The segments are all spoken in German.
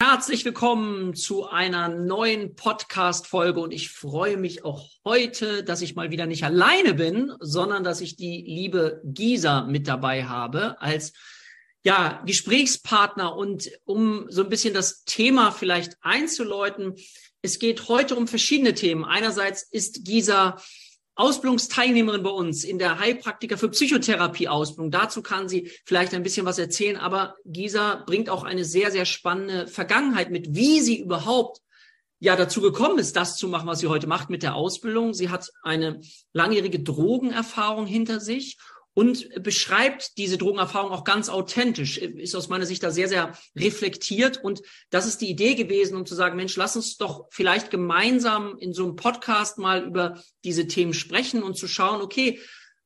Herzlich willkommen zu einer neuen Podcast-Folge und ich freue mich auch heute, dass ich mal wieder nicht alleine bin, sondern dass ich die liebe Gisa mit dabei habe als ja, Gesprächspartner und um so ein bisschen das Thema vielleicht einzuläuten. Es geht heute um verschiedene Themen. Einerseits ist Gisa Ausbildungsteilnehmerin bei uns in der Heilpraktiker für Psychotherapie-Ausbildung. Dazu kann sie vielleicht ein bisschen was erzählen, aber Gisa bringt auch eine sehr, sehr spannende Vergangenheit mit, wie sie überhaupt ja dazu gekommen ist, das zu machen, was sie heute macht mit der Ausbildung. Sie hat eine langjährige Drogenerfahrung hinter sich und beschreibt diese Drogenerfahrung auch ganz authentisch, ist aus meiner Sicht da sehr, sehr reflektiert. Und das ist die Idee gewesen, um zu sagen, Mensch, lass uns doch vielleicht gemeinsam in so einem Podcast mal über diese Themen sprechen und zu schauen, okay,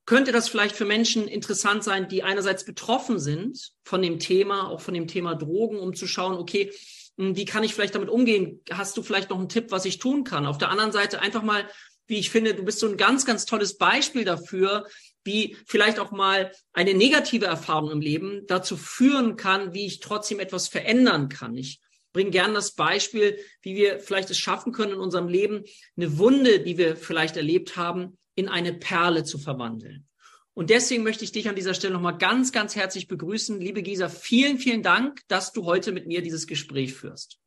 könnte das vielleicht für Menschen interessant sein, die einerseits betroffen sind von dem Thema, auch von dem Thema Drogen, um zu schauen, okay, hm, wie kann ich vielleicht damit umgehen? Hast du vielleicht noch einen Tipp, was ich tun kann? Auf der anderen Seite einfach mal, wie ich finde, du bist so ein ganz, ganz tolles Beispiel dafür, wie vielleicht auch mal eine negative Erfahrung im Leben dazu führen kann, wie ich trotzdem etwas verändern kann. Ich bringe gern das Beispiel, wie wir vielleicht es schaffen können, in unserem Leben eine Wunde, die wir vielleicht erlebt haben, in eine Perle zu verwandeln. Und deswegen möchte ich dich an dieser Stelle nochmal ganz, ganz herzlich begrüßen. Liebe Gisa, vielen, vielen Dank, dass du heute mit mir dieses Gespräch führst.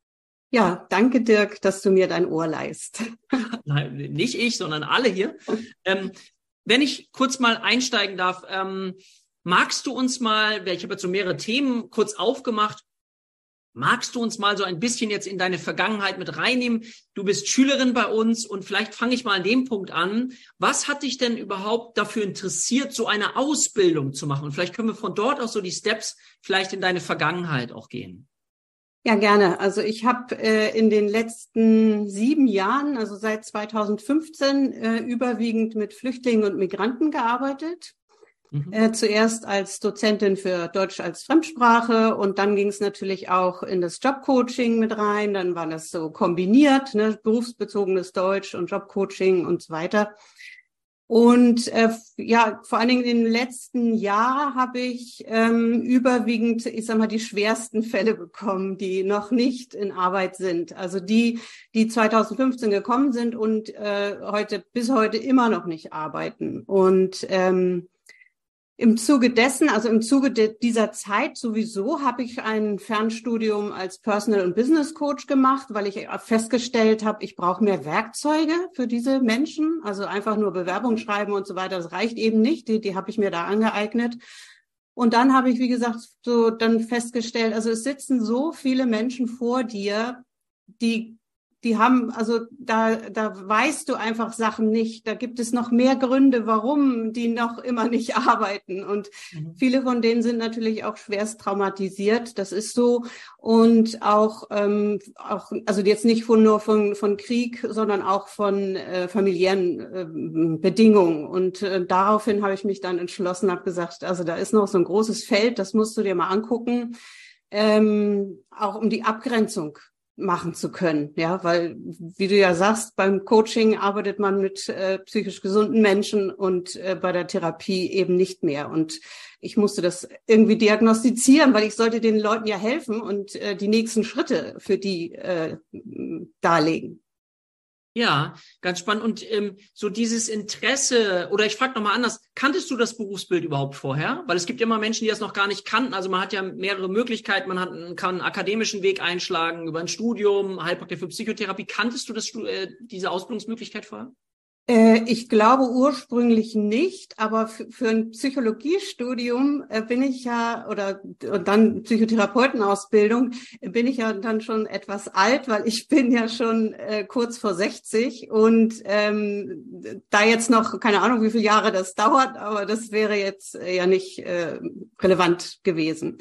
Ja, danke Dirk, dass du mir dein Ohr leist. Nein, nicht ich, sondern alle hier. Ähm, wenn ich kurz mal einsteigen darf, ähm, magst du uns mal, ich habe jetzt so mehrere Themen kurz aufgemacht, magst du uns mal so ein bisschen jetzt in deine Vergangenheit mit reinnehmen? Du bist Schülerin bei uns und vielleicht fange ich mal an dem Punkt an. Was hat dich denn überhaupt dafür interessiert, so eine Ausbildung zu machen? Und vielleicht können wir von dort aus so die Steps vielleicht in deine Vergangenheit auch gehen. Ja, gerne. Also ich habe äh, in den letzten sieben Jahren, also seit 2015, äh, überwiegend mit Flüchtlingen und Migranten gearbeitet. Mhm. Äh, zuerst als Dozentin für Deutsch als Fremdsprache und dann ging es natürlich auch in das Jobcoaching mit rein. Dann war das so kombiniert, ne, berufsbezogenes Deutsch und Jobcoaching und so weiter. Und äh, ja, vor allen Dingen im letzten Jahr habe ich ähm, überwiegend, ich sag mal, die schwersten Fälle bekommen, die noch nicht in Arbeit sind. Also die, die 2015 gekommen sind und äh, heute bis heute immer noch nicht arbeiten. Und ähm, im Zuge dessen, also im Zuge de dieser Zeit sowieso, habe ich ein Fernstudium als Personal- und Business Coach gemacht, weil ich festgestellt habe, ich brauche mehr Werkzeuge für diese Menschen. Also einfach nur Bewerbung schreiben und so weiter, das reicht eben nicht. Die, die habe ich mir da angeeignet. Und dann habe ich, wie gesagt, so dann festgestellt, also es sitzen so viele Menschen vor dir, die die haben, also da, da weißt du einfach Sachen nicht. Da gibt es noch mehr Gründe, warum die noch immer nicht arbeiten. Und mhm. viele von denen sind natürlich auch schwerst traumatisiert. Das ist so. Und auch, ähm, auch also jetzt nicht von, nur von, von Krieg, sondern auch von äh, familiären äh, Bedingungen. Und äh, daraufhin habe ich mich dann entschlossen, habe gesagt, also da ist noch so ein großes Feld, das musst du dir mal angucken. Ähm, auch um die Abgrenzung machen zu können. Ja, weil, wie du ja sagst, beim Coaching arbeitet man mit äh, psychisch gesunden Menschen und äh, bei der Therapie eben nicht mehr. Und ich musste das irgendwie diagnostizieren, weil ich sollte den Leuten ja helfen und äh, die nächsten Schritte für die äh, darlegen. Ja, ganz spannend. Und ähm, so dieses Interesse, oder ich frage nochmal anders, kanntest du das Berufsbild überhaupt vorher? Weil es gibt immer Menschen, die das noch gar nicht kannten. Also man hat ja mehrere Möglichkeiten. Man hat, kann einen akademischen Weg einschlagen über ein Studium, Heilpraktiker für Psychotherapie. Kanntest du das, äh, diese Ausbildungsmöglichkeit vorher? Äh, ich glaube ursprünglich nicht, aber für ein Psychologiestudium äh, bin ich ja, oder und dann Psychotherapeutenausbildung, bin ich ja dann schon etwas alt, weil ich bin ja schon äh, kurz vor 60 und ähm, da jetzt noch, keine Ahnung, wie viele Jahre das dauert, aber das wäre jetzt ja nicht äh, relevant gewesen.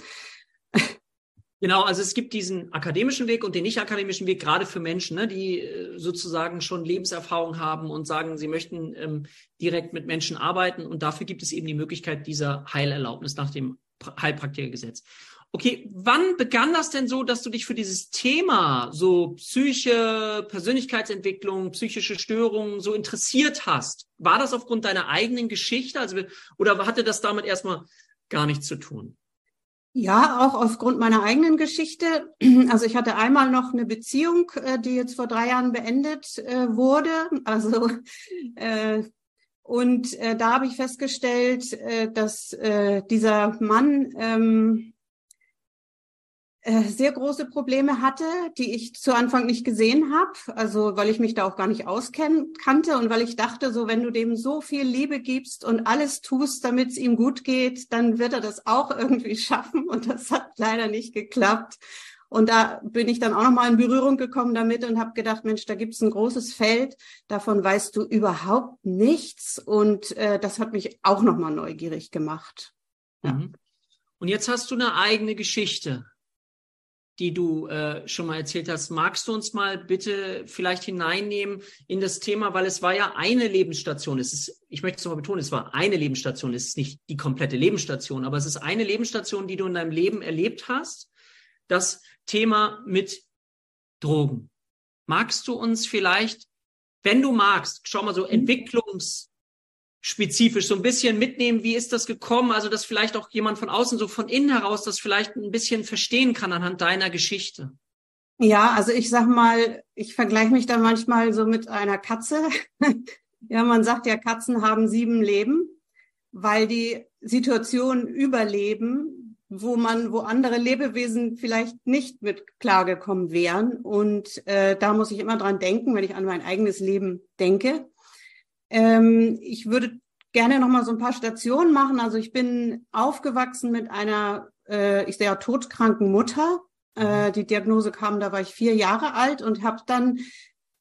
Genau, also es gibt diesen akademischen Weg und den nicht akademischen Weg, gerade für Menschen, ne, die äh, sozusagen schon Lebenserfahrung haben und sagen, sie möchten ähm, direkt mit Menschen arbeiten. Und dafür gibt es eben die Möglichkeit dieser Heilerlaubnis nach dem Heilpraktikergesetz. Okay, wann begann das denn so, dass du dich für dieses Thema, so Psyche, Persönlichkeitsentwicklung, psychische Störungen so interessiert hast? War das aufgrund deiner eigenen Geschichte? Also, oder hatte das damit erstmal gar nichts zu tun? Ja, auch aufgrund meiner eigenen Geschichte. Also ich hatte einmal noch eine Beziehung, äh, die jetzt vor drei Jahren beendet äh, wurde. Also äh, und äh, da habe ich festgestellt, äh, dass äh, dieser Mann ähm, äh, sehr große Probleme hatte, die ich zu Anfang nicht gesehen habe, also weil ich mich da auch gar nicht auskannte und weil ich dachte, so wenn du dem so viel Liebe gibst und alles tust, damit es ihm gut geht, dann wird er das auch irgendwie schaffen und das hat leider nicht geklappt. Und da bin ich dann auch nochmal in Berührung gekommen damit und habe gedacht, Mensch, da gibt's ein großes Feld, davon weißt du überhaupt nichts. Und äh, das hat mich auch nochmal neugierig gemacht. Ja. Mhm. Und jetzt hast du eine eigene Geschichte, die du äh, schon mal erzählt hast. Magst du uns mal bitte vielleicht hineinnehmen in das Thema, weil es war ja eine Lebensstation. Es ist, ich möchte es nochmal betonen, es war eine Lebensstation. Es ist nicht die komplette Lebensstation, aber es ist eine Lebensstation, die du in deinem Leben erlebt hast. Das Thema mit Drogen. Magst du uns vielleicht, wenn du magst, schau mal so mhm. Entwicklungsspezifisch so ein bisschen mitnehmen, wie ist das gekommen? Also, dass vielleicht auch jemand von außen, so von innen heraus, das vielleicht ein bisschen verstehen kann anhand deiner Geschichte. Ja, also ich sag mal, ich vergleiche mich da manchmal so mit einer Katze. ja, man sagt ja, Katzen haben sieben Leben, weil die Situation überleben, wo man, wo andere Lebewesen vielleicht nicht mit klargekommen wären. Und äh, da muss ich immer dran denken, wenn ich an mein eigenes Leben denke. Ähm, ich würde gerne noch mal so ein paar Stationen machen. Also ich bin aufgewachsen mit einer, äh, ich sehr todkranken Mutter. Äh, die Diagnose kam, da war ich vier Jahre alt und habe dann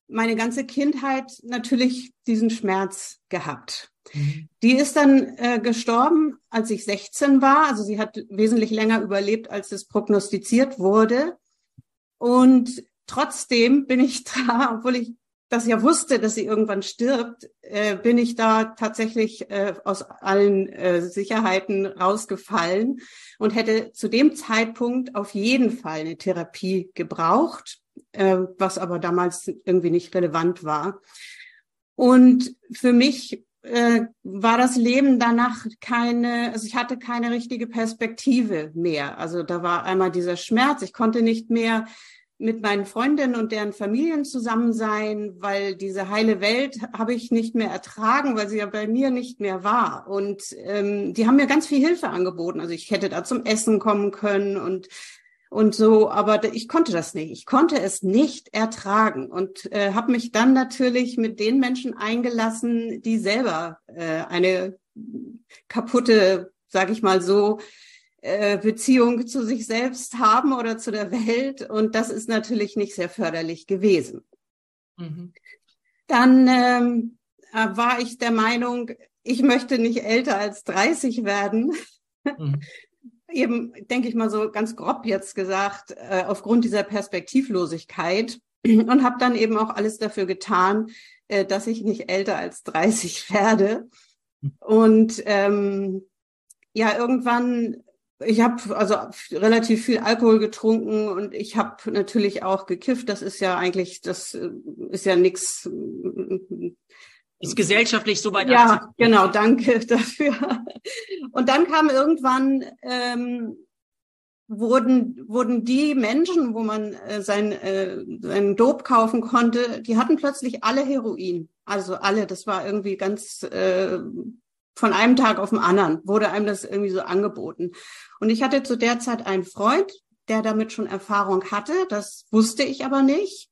meine ganze Kindheit natürlich diesen Schmerz gehabt. Mhm. Die ist dann äh, gestorben, als ich 16 war. Also sie hat wesentlich länger überlebt, als es prognostiziert wurde. Und trotzdem bin ich da, obwohl ich das ja wusste, dass sie irgendwann stirbt, äh, bin ich da tatsächlich äh, aus allen äh, Sicherheiten rausgefallen und hätte zu dem Zeitpunkt auf jeden Fall eine Therapie gebraucht, äh, was aber damals irgendwie nicht relevant war. Und für mich äh, war das Leben danach keine, also ich hatte keine richtige Perspektive mehr. Also da war einmal dieser Schmerz. Ich konnte nicht mehr mit meinen Freundinnen und deren Familien zusammen sein, weil diese heile Welt habe ich nicht mehr ertragen, weil sie ja bei mir nicht mehr war. Und ähm, die haben mir ganz viel Hilfe angeboten. Also ich hätte da zum Essen kommen können und und so, aber ich konnte das nicht. Ich konnte es nicht ertragen und äh, habe mich dann natürlich mit den Menschen eingelassen, die selber äh, eine kaputte, sage ich mal so, Beziehung zu sich selbst haben oder zu der Welt. Und das ist natürlich nicht sehr förderlich gewesen. Mhm. Dann ähm, äh, war ich der Meinung, ich möchte nicht älter als 30 werden. Mhm eben, denke ich mal so ganz grob jetzt gesagt, äh, aufgrund dieser Perspektivlosigkeit und habe dann eben auch alles dafür getan, äh, dass ich nicht älter als 30 werde. Und ähm, ja, irgendwann, ich habe also relativ viel Alkohol getrunken und ich habe natürlich auch gekifft. Das ist ja eigentlich, das äh, ist ja nichts ist gesellschaftlich so weit Ja, genau, danke dafür. Und dann kam irgendwann, ähm, wurden, wurden die Menschen, wo man äh, sein, äh, seinen Dope kaufen konnte, die hatten plötzlich alle Heroin. Also alle, das war irgendwie ganz äh, von einem Tag auf den anderen, wurde einem das irgendwie so angeboten. Und ich hatte zu der Zeit einen Freund, der damit schon Erfahrung hatte, das wusste ich aber nicht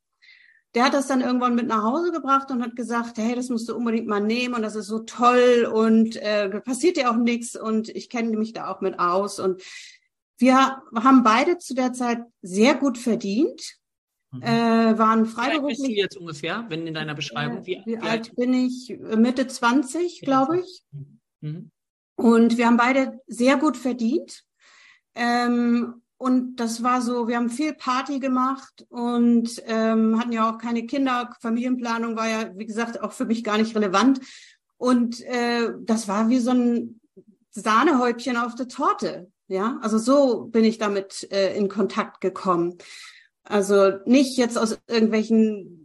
der hat das dann irgendwann mit nach Hause gebracht und hat gesagt, hey, das musst du unbedingt mal nehmen und das ist so toll und äh, passiert dir auch nichts und ich kenne mich da auch mit aus. Und wir haben beide zu der Zeit sehr gut verdient, mhm. äh, waren freiberuflich. Wie alt bist du jetzt ungefähr, wenn in deiner Beschreibung? Wie, wie, wie alt, alt bin ich? Mitte 20, glaube ich. Mhm. Und wir haben beide sehr gut verdient. Ähm, und das war so, wir haben viel Party gemacht und ähm, hatten ja auch keine Kinder. Familienplanung war ja, wie gesagt, auch für mich gar nicht relevant. Und äh, das war wie so ein Sahnehäubchen auf der Torte. Ja, also so bin ich damit äh, in Kontakt gekommen. Also nicht jetzt aus irgendwelchen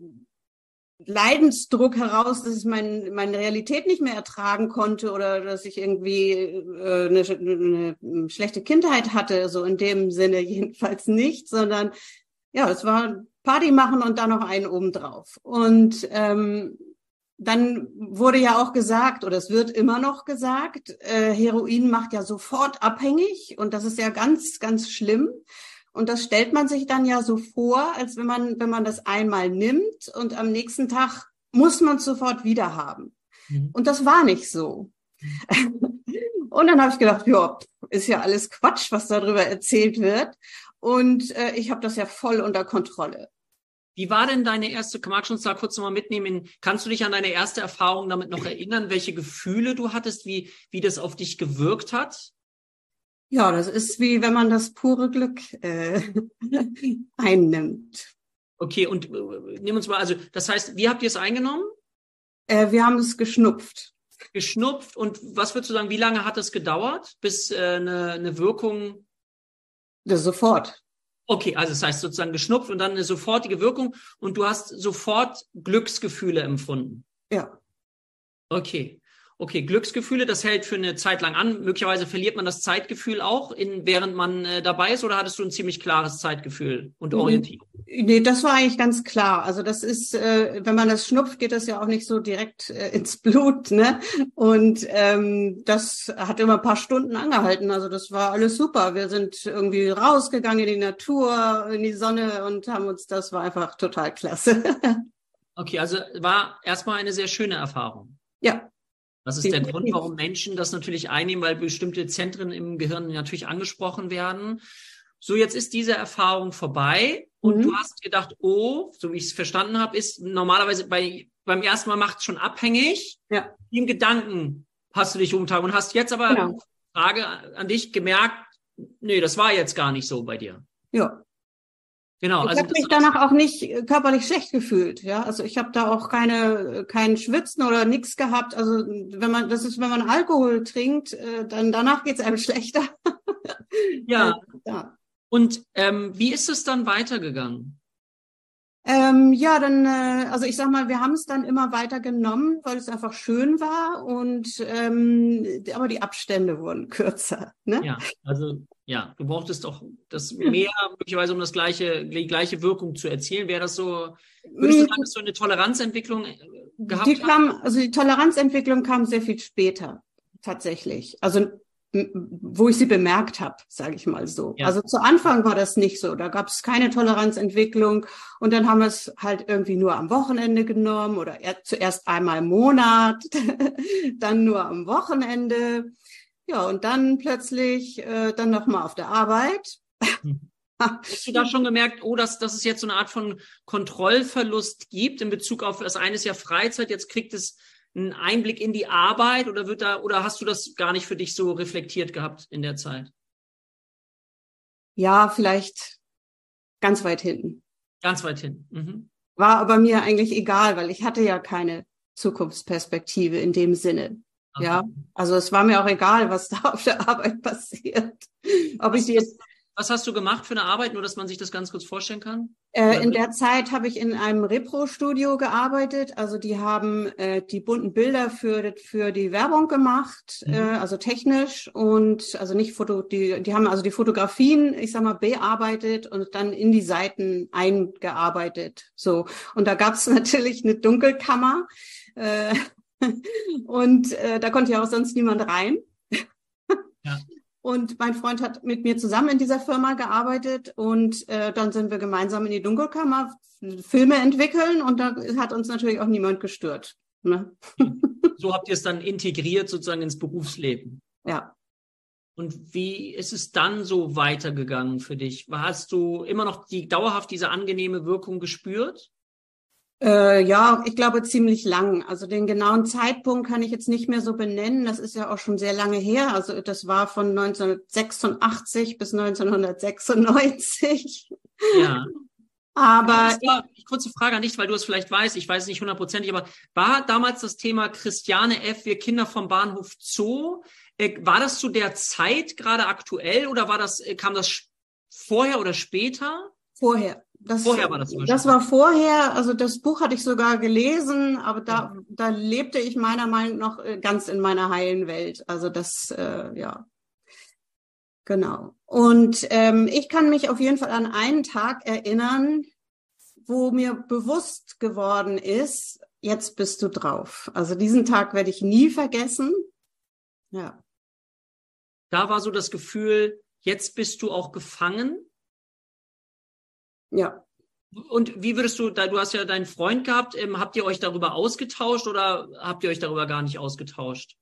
Leidensdruck heraus, dass ich mein, meine Realität nicht mehr ertragen konnte oder dass ich irgendwie äh, eine, eine schlechte Kindheit hatte, so in dem Sinne jedenfalls nicht, sondern ja, es war Party machen und dann noch einen obendrauf. Und ähm, dann wurde ja auch gesagt, oder es wird immer noch gesagt, äh, Heroin macht ja sofort abhängig und das ist ja ganz, ganz schlimm. Und das stellt man sich dann ja so vor, als wenn man, wenn man das einmal nimmt und am nächsten Tag muss man es sofort wieder haben. Mhm. Und das war nicht so. Mhm. und dann habe ich gedacht, ja, ist ja alles Quatsch, was darüber erzählt wird. Und äh, ich habe das ja voll unter Kontrolle. Wie war denn deine erste, magst du uns da kurz nochmal mitnehmen? Kannst du dich an deine erste Erfahrung damit noch erinnern, welche Gefühle du hattest, wie, wie das auf dich gewirkt hat? Ja, das ist wie wenn man das pure Glück äh, einnimmt. Okay, und äh, nimm uns mal, also das heißt, wie habt ihr es eingenommen? Äh, wir haben es geschnupft. Geschnupft und was würdest du sagen, wie lange hat es gedauert, bis äh, eine, eine Wirkung? Ja, sofort. Okay, also das heißt sozusagen geschnupft und dann eine sofortige Wirkung und du hast sofort Glücksgefühle empfunden. Ja. Okay. Okay, Glücksgefühle, das hält für eine Zeit lang an. Möglicherweise verliert man das Zeitgefühl auch, in, während man äh, dabei ist, oder hattest du ein ziemlich klares Zeitgefühl und mhm. Orientierung? Nee, das war eigentlich ganz klar. Also das ist, äh, wenn man das schnupft, geht das ja auch nicht so direkt äh, ins Blut, ne? Und ähm, das hat immer ein paar Stunden angehalten. Also das war alles super. Wir sind irgendwie rausgegangen in die Natur, in die Sonne und haben uns, das war einfach total klasse. okay, also war erstmal eine sehr schöne Erfahrung. Ja, das ist der Grund, warum Menschen das natürlich einnehmen, weil bestimmte Zentren im Gehirn natürlich angesprochen werden. So, jetzt ist diese Erfahrung vorbei und mhm. du hast gedacht, oh, so wie ich es verstanden habe, ist normalerweise bei, beim ersten Mal macht es schon abhängig. Ja. Im Gedanken hast du dich umgetan und hast jetzt aber, genau. Frage an dich, gemerkt, nee, das war jetzt gar nicht so bei dir. Ja. Genau. Ich also habe mich danach auch nicht äh, körperlich schlecht gefühlt. Ja, also ich habe da auch keine kein Schwitzen oder nichts gehabt. Also wenn man das ist, wenn man Alkohol trinkt, äh, dann danach geht's einem schlechter. ja. ja. Und ähm, wie ist es dann weitergegangen? Ähm, ja, dann, äh, also ich sag mal, wir haben es dann immer weiter genommen, weil es einfach schön war und ähm, aber die Abstände wurden kürzer. Ne? Ja, also ja, du brauchtest doch das mehr möglicherweise, um das gleiche, die gleiche Wirkung zu erzielen. Wäre das so, würdest du sagen, dass du eine Toleranzentwicklung äh, gehabt die kam, Also die Toleranzentwicklung kam sehr viel später, tatsächlich. Also wo ich sie bemerkt habe, sage ich mal so. Ja. Also zu Anfang war das nicht so. Da gab es keine Toleranzentwicklung und dann haben wir es halt irgendwie nur am Wochenende genommen oder zuerst einmal im Monat, dann nur am Wochenende. Ja, und dann plötzlich äh, dann nochmal auf der Arbeit. Mhm. Hast du da schon gemerkt, oh, dass, dass es jetzt so eine Art von Kontrollverlust gibt in Bezug auf das eine ist ja Freizeit, jetzt kriegt es einen Einblick in die Arbeit oder wird da, oder hast du das gar nicht für dich so reflektiert gehabt in der Zeit? Ja, vielleicht ganz weit hinten. Ganz weit hinten. Mhm. War aber mir eigentlich egal, weil ich hatte ja keine Zukunftsperspektive in dem Sinne. Okay. Ja, also es war mir auch egal, was da auf der Arbeit passiert. Ob ich jetzt was hast du gemacht für eine Arbeit, nur dass man sich das ganz kurz vorstellen kann? Äh, in der Zeit habe ich in einem Repro-Studio gearbeitet. Also die haben äh, die bunten Bilder für, für die Werbung gemacht, mhm. äh, also technisch und also nicht Foto, die, die haben also die Fotografien, ich sag mal, bearbeitet und dann in die Seiten eingearbeitet. So. Und da gab es natürlich eine Dunkelkammer. Äh, und äh, da konnte ja auch sonst niemand rein. Ja. Und mein Freund hat mit mir zusammen in dieser Firma gearbeitet und äh, dann sind wir gemeinsam in die Dunkelkammer Filme entwickeln und da hat uns natürlich auch niemand gestört. Ne? So habt ihr es dann integriert sozusagen ins Berufsleben. Ja. Und wie ist es dann so weitergegangen für dich? Hast du immer noch die dauerhaft diese angenehme Wirkung gespürt? Äh, ja, ich glaube ziemlich lang. Also den genauen Zeitpunkt kann ich jetzt nicht mehr so benennen. Das ist ja auch schon sehr lange her. Also das war von 1986 bis 1996. Ja. Aber war, kurze Frage an dich, weil du es vielleicht weißt, ich weiß es nicht hundertprozentig, aber war damals das Thema Christiane F., wir Kinder vom Bahnhof Zoo, äh, war das zu der Zeit gerade aktuell oder war das, äh, kam das vorher oder später? Vorher das, vorher war das Das war vorher, also das Buch hatte ich sogar gelesen, aber da, ja. da lebte ich meiner Meinung nach äh, ganz in meiner heilen Welt. Also das, äh, ja. Genau. Und ähm, ich kann mich auf jeden Fall an einen Tag erinnern, wo mir bewusst geworden ist, jetzt bist du drauf. Also diesen Tag werde ich nie vergessen. Ja. Da war so das Gefühl, jetzt bist du auch gefangen ja. Und wie würdest du, da du hast ja deinen Freund gehabt, ähm, habt ihr euch darüber ausgetauscht oder habt ihr euch darüber gar nicht ausgetauscht?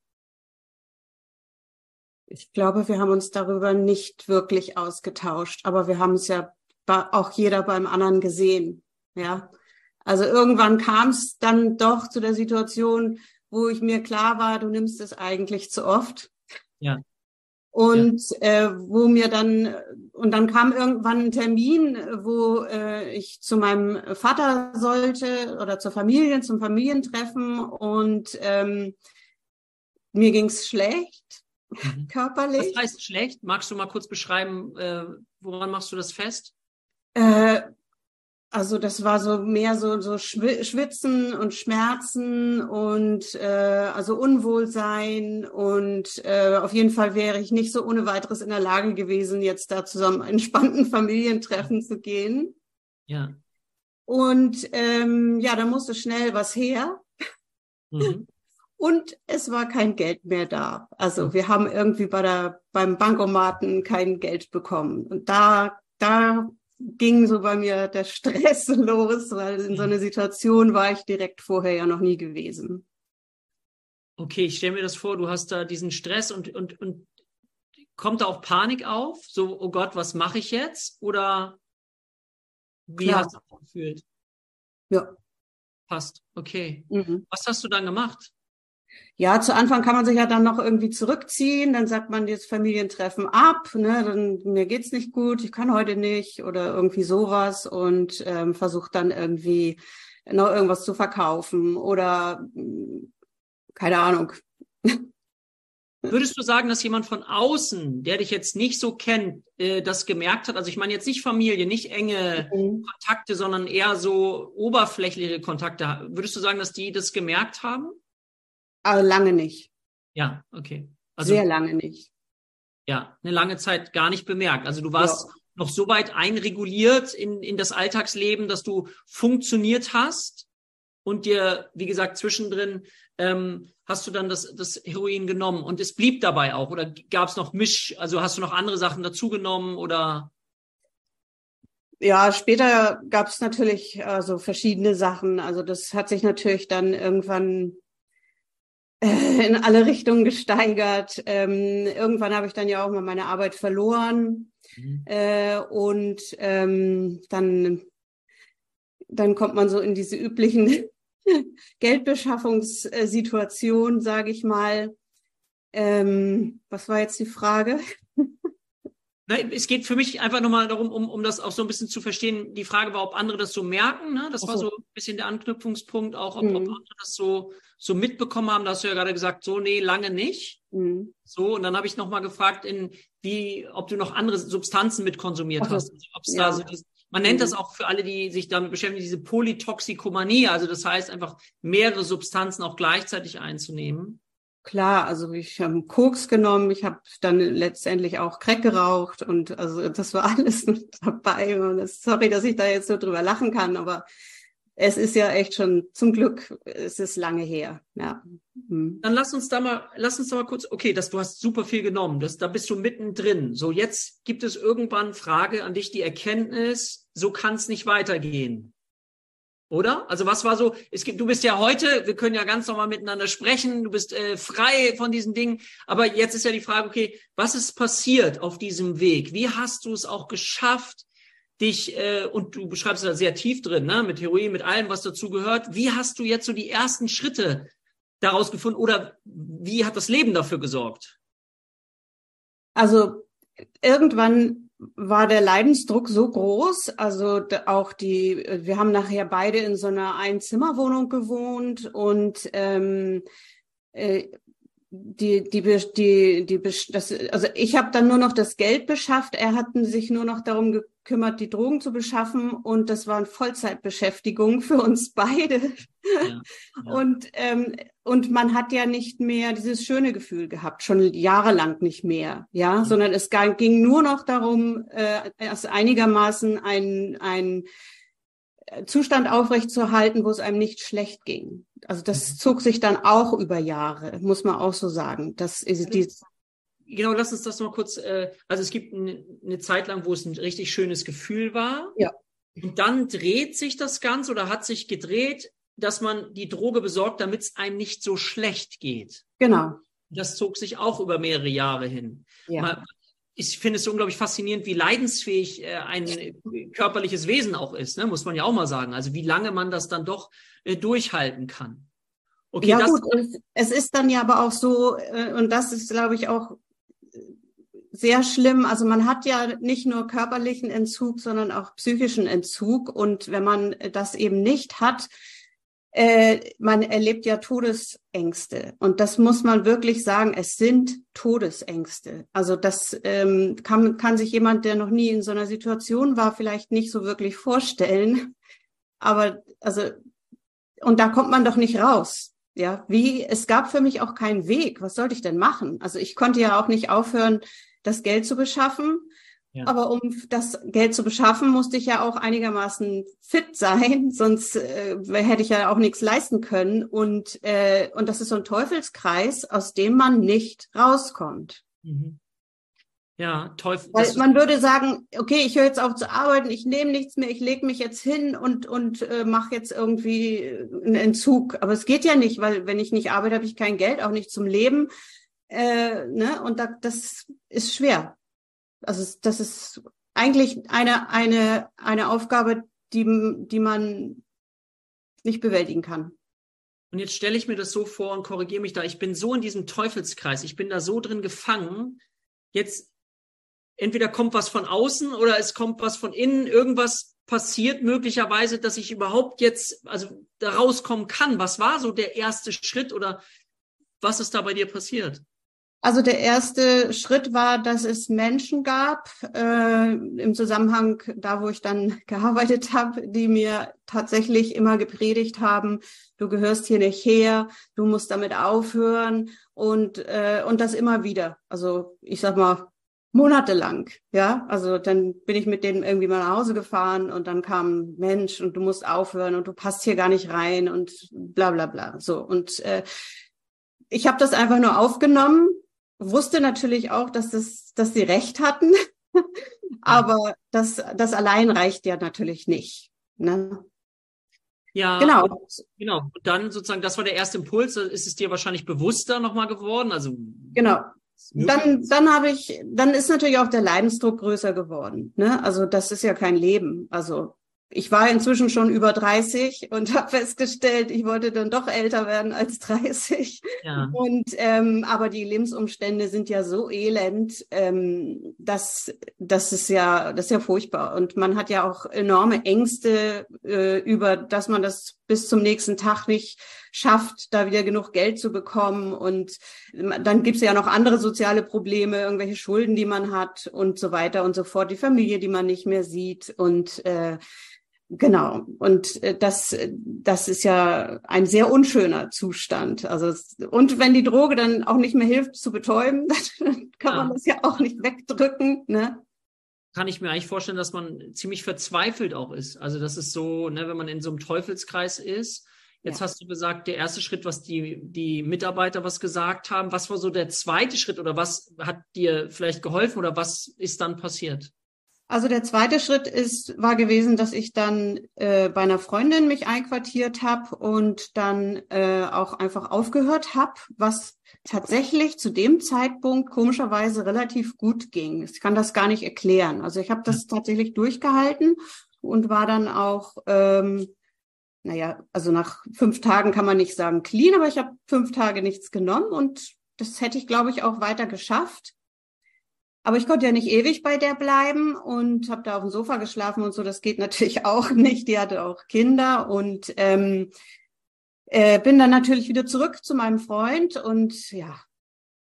Ich glaube, wir haben uns darüber nicht wirklich ausgetauscht, aber wir haben es ja auch jeder beim anderen gesehen. Ja. Also irgendwann kam es dann doch zu der Situation, wo ich mir klar war, du nimmst es eigentlich zu oft. Ja. Und ja. äh, wo mir dann, und dann kam irgendwann ein Termin, wo äh, ich zu meinem Vater sollte oder zur Familie, zum Familientreffen und ähm, mir ging's schlecht, mhm. körperlich. Was heißt schlecht? Magst du mal kurz beschreiben, äh, woran machst du das fest? Äh, also das war so mehr so so Schwitzen und Schmerzen und äh, also Unwohlsein und äh, auf jeden Fall wäre ich nicht so ohne weiteres in der Lage gewesen, jetzt da zusammen entspannten Familientreffen zu gehen. Ja. Und ähm, ja, da musste schnell was her. Mhm. Und es war kein Geld mehr da. Also wir haben irgendwie bei der beim Bankomaten kein Geld bekommen. Und da da ging so bei mir der Stress los, weil in so einer Situation war ich direkt vorher ja noch nie gewesen. Okay, ich stelle mir das vor, du hast da diesen Stress und, und, und kommt da auch Panik auf? So, oh Gott, was mache ich jetzt? Oder wie Klar. hast du dich gefühlt? Ja. Passt, okay. Mhm. Was hast du dann gemacht? Ja, zu Anfang kann man sich ja dann noch irgendwie zurückziehen, dann sagt man jetzt Familientreffen ab, ne, dann mir geht's nicht gut, ich kann heute nicht oder irgendwie sowas und ähm, versucht dann irgendwie noch irgendwas zu verkaufen oder keine Ahnung. Würdest du sagen, dass jemand von außen, der dich jetzt nicht so kennt, äh, das gemerkt hat? Also ich meine jetzt nicht Familie, nicht enge mhm. Kontakte, sondern eher so oberflächliche Kontakte. Würdest du sagen, dass die das gemerkt haben? Aber lange nicht. Ja, okay. Also, Sehr lange nicht. Ja, eine lange Zeit gar nicht bemerkt. Also du warst ja. noch so weit einreguliert in, in das Alltagsleben, dass du funktioniert hast und dir, wie gesagt, zwischendrin ähm, hast du dann das, das Heroin genommen und es blieb dabei auch oder gab es noch Misch, also hast du noch andere Sachen dazugenommen oder? Ja, später gab es natürlich also verschiedene Sachen. Also das hat sich natürlich dann irgendwann in alle Richtungen gesteigert. Ähm, irgendwann habe ich dann ja auch mal meine Arbeit verloren. Mhm. Äh, und ähm, dann, dann kommt man so in diese üblichen Geldbeschaffungssituationen, sage ich mal. Ähm, was war jetzt die Frage? Nein, es geht für mich einfach nochmal darum, um, um das auch so ein bisschen zu verstehen. Die Frage war, ob andere das so merken. Ne? Das so. war so ein bisschen der Anknüpfungspunkt, auch ob, mhm. ob andere das so, so mitbekommen haben. Da hast du ja gerade gesagt, so, nee, lange nicht. Mhm. So, und dann habe ich nochmal gefragt, in wie, ob du noch andere Substanzen mit konsumiert so. hast. Also, ob's ja. da so das, man nennt mhm. das auch für alle, die sich damit beschäftigen, diese Polytoxikomanie. Also das heißt einfach mehrere Substanzen auch gleichzeitig einzunehmen. Klar, also ich habe Koks genommen, ich habe dann letztendlich auch Crack geraucht und also das war alles dabei. Und das, sorry, dass ich da jetzt so drüber lachen kann, aber es ist ja echt schon zum Glück, es ist lange her. Ja. Hm. Dann lass uns da mal, lass uns da mal kurz. Okay, das du hast super viel genommen, das da bist du mittendrin. So jetzt gibt es irgendwann Frage an dich, die Erkenntnis, so kann es nicht weitergehen. Oder? Also was war so, es gibt, du bist ja heute, wir können ja ganz normal miteinander sprechen, du bist äh, frei von diesen Dingen, aber jetzt ist ja die Frage, okay, was ist passiert auf diesem Weg? Wie hast du es auch geschafft, dich, äh, und du beschreibst es da sehr tief drin, ne, mit Heroin, mit allem, was dazu gehört, wie hast du jetzt so die ersten Schritte daraus gefunden oder wie hat das Leben dafür gesorgt? Also irgendwann war der Leidensdruck so groß. Also auch die, wir haben nachher beide in so einer Einzimmerwohnung gewohnt und ähm, äh, die, die, die, die, das, also ich habe dann nur noch das Geld beschafft. Er hat sich nur noch darum kümmert, die Drogen zu beschaffen. Und das war eine Vollzeitbeschäftigung für uns beide. Ja, ja. Und, ähm, und man hat ja nicht mehr dieses schöne Gefühl gehabt, schon jahrelang nicht mehr, ja, ja. sondern es ging nur noch darum, äh, erst einigermaßen ein, ein Zustand aufrechtzuerhalten, wo es einem nicht schlecht ging. Also das zog sich dann auch über Jahre, muss man auch so sagen. Das ist die, genau, lass uns das mal kurz. Äh, also es gibt eine, eine Zeit lang, wo es ein richtig schönes Gefühl war. Ja. Und dann dreht sich das Ganze oder hat sich gedreht, dass man die Droge besorgt, damit es einem nicht so schlecht geht. Genau. Das zog sich auch über mehrere Jahre hin. Ja. Mal, ich finde es unglaublich faszinierend, wie leidensfähig äh, ein körperliches Wesen auch ist, ne? muss man ja auch mal sagen. Also wie lange man das dann doch äh, durchhalten kann. Okay, ja gut, es, es, ist dann ja aber auch so, äh, und das ist, glaube ich, auch sehr schlimm. Also man hat ja nicht nur körperlichen Entzug, sondern auch psychischen Entzug. Und wenn man das eben nicht hat, äh, man erlebt ja Todesängste. Und das muss man wirklich sagen, es sind Todesängste. Also das ähm, kann, kann sich jemand, der noch nie in so einer Situation war, vielleicht nicht so wirklich vorstellen. Aber also, und da kommt man doch nicht raus. Ja, wie, es gab für mich auch keinen Weg. Was sollte ich denn machen? Also ich konnte ja auch nicht aufhören, das Geld zu beschaffen. Ja. Aber um das Geld zu beschaffen, musste ich ja auch einigermaßen fit sein, sonst äh, hätte ich ja auch nichts leisten können. Und, äh, und das ist so ein Teufelskreis, aus dem man nicht rauskommt. Mhm. Ja, Teufel. Weil man würde sagen, okay, ich höre jetzt auf zu arbeiten, ich nehme nichts mehr, ich lege mich jetzt hin und, und äh, mache jetzt irgendwie einen Entzug. Aber es geht ja nicht, weil wenn ich nicht arbeite, habe ich kein Geld, auch nicht zum Leben. Äh, ne? Und da, das ist schwer. Also das ist eigentlich eine, eine, eine Aufgabe, die, die man nicht bewältigen kann. Und jetzt stelle ich mir das so vor und korrigiere mich da. Ich bin so in diesem Teufelskreis, ich bin da so drin gefangen. Jetzt entweder kommt was von außen oder es kommt was von innen. Irgendwas passiert möglicherweise, dass ich überhaupt jetzt also da rauskommen kann. Was war so der erste Schritt oder was ist da bei dir passiert? Also der erste Schritt war, dass es Menschen gab äh, im Zusammenhang da, wo ich dann gearbeitet habe, die mir tatsächlich immer gepredigt haben: Du gehörst hier nicht her, du musst damit aufhören und äh, und das immer wieder. Also ich sag mal monatelang, ja. Also dann bin ich mit denen irgendwie mal nach Hause gefahren und dann kam Mensch und du musst aufhören und du passt hier gar nicht rein und bla bla bla. So und äh, ich habe das einfach nur aufgenommen wusste natürlich auch, dass, das, dass sie recht hatten, aber das, das allein reicht ja natürlich nicht. Ne? Ja, genau. Und, genau. Und dann sozusagen, das war der erste Impuls. Ist es dir wahrscheinlich bewusster nochmal geworden? Also genau. Dann, dann habe ich, dann ist natürlich auch der Leidensdruck größer geworden. Ne? Also das ist ja kein Leben. Also ich war inzwischen schon über 30 und habe festgestellt, ich wollte dann doch älter werden als 30. Ja. Und ähm, aber die Lebensumstände sind ja so elend, ähm, dass das ist ja das ist ja furchtbar. Und man hat ja auch enorme Ängste äh, über, dass man das bis zum nächsten Tag nicht schafft, da wieder genug Geld zu bekommen. Und dann gibt's ja noch andere soziale Probleme, irgendwelche Schulden, die man hat und so weiter und so fort, die Familie, die man nicht mehr sieht und äh, Genau. Und äh, das, das ist ja ein sehr unschöner Zustand. Also, und wenn die Droge dann auch nicht mehr hilft zu betäuben, dann kann ja. man das ja auch nicht wegdrücken, ne? Kann ich mir eigentlich vorstellen, dass man ziemlich verzweifelt auch ist. Also, das ist so, ne, wenn man in so einem Teufelskreis ist. Jetzt ja. hast du gesagt, der erste Schritt, was die, die Mitarbeiter was gesagt haben. Was war so der zweite Schritt oder was hat dir vielleicht geholfen oder was ist dann passiert? Also der zweite Schritt ist, war gewesen, dass ich dann äh, bei einer Freundin mich einquartiert habe und dann äh, auch einfach aufgehört habe, was tatsächlich zu dem Zeitpunkt komischerweise relativ gut ging. Ich kann das gar nicht erklären. Also ich habe das tatsächlich durchgehalten und war dann auch, ähm, naja, also nach fünf Tagen kann man nicht sagen clean, aber ich habe fünf Tage nichts genommen und das hätte ich, glaube ich, auch weiter geschafft. Aber ich konnte ja nicht ewig bei der bleiben und habe da auf dem Sofa geschlafen und so. Das geht natürlich auch nicht. Die hatte auch Kinder und ähm, äh, bin dann natürlich wieder zurück zu meinem Freund und ja,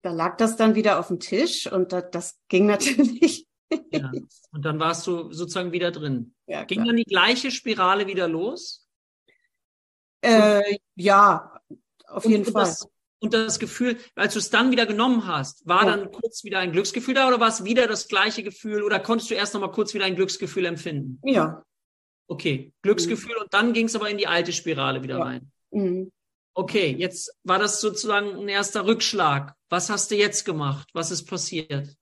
da lag das dann wieder auf dem Tisch und das, das ging natürlich Ja. Und dann warst du sozusagen wieder drin. Ja, Ging dann die gleiche Spirale wieder los? Äh, ja, auf jeden und Fall. Das, und das Gefühl, als du es dann wieder genommen hast, war ja. dann kurz wieder ein Glücksgefühl da oder war es wieder das gleiche Gefühl oder konntest du erst noch mal kurz wieder ein Glücksgefühl empfinden? Ja. Okay, Glücksgefühl mhm. und dann ging es aber in die alte Spirale wieder ja. rein. Mhm. Okay, jetzt war das sozusagen ein erster Rückschlag. Was hast du jetzt gemacht? Was ist passiert?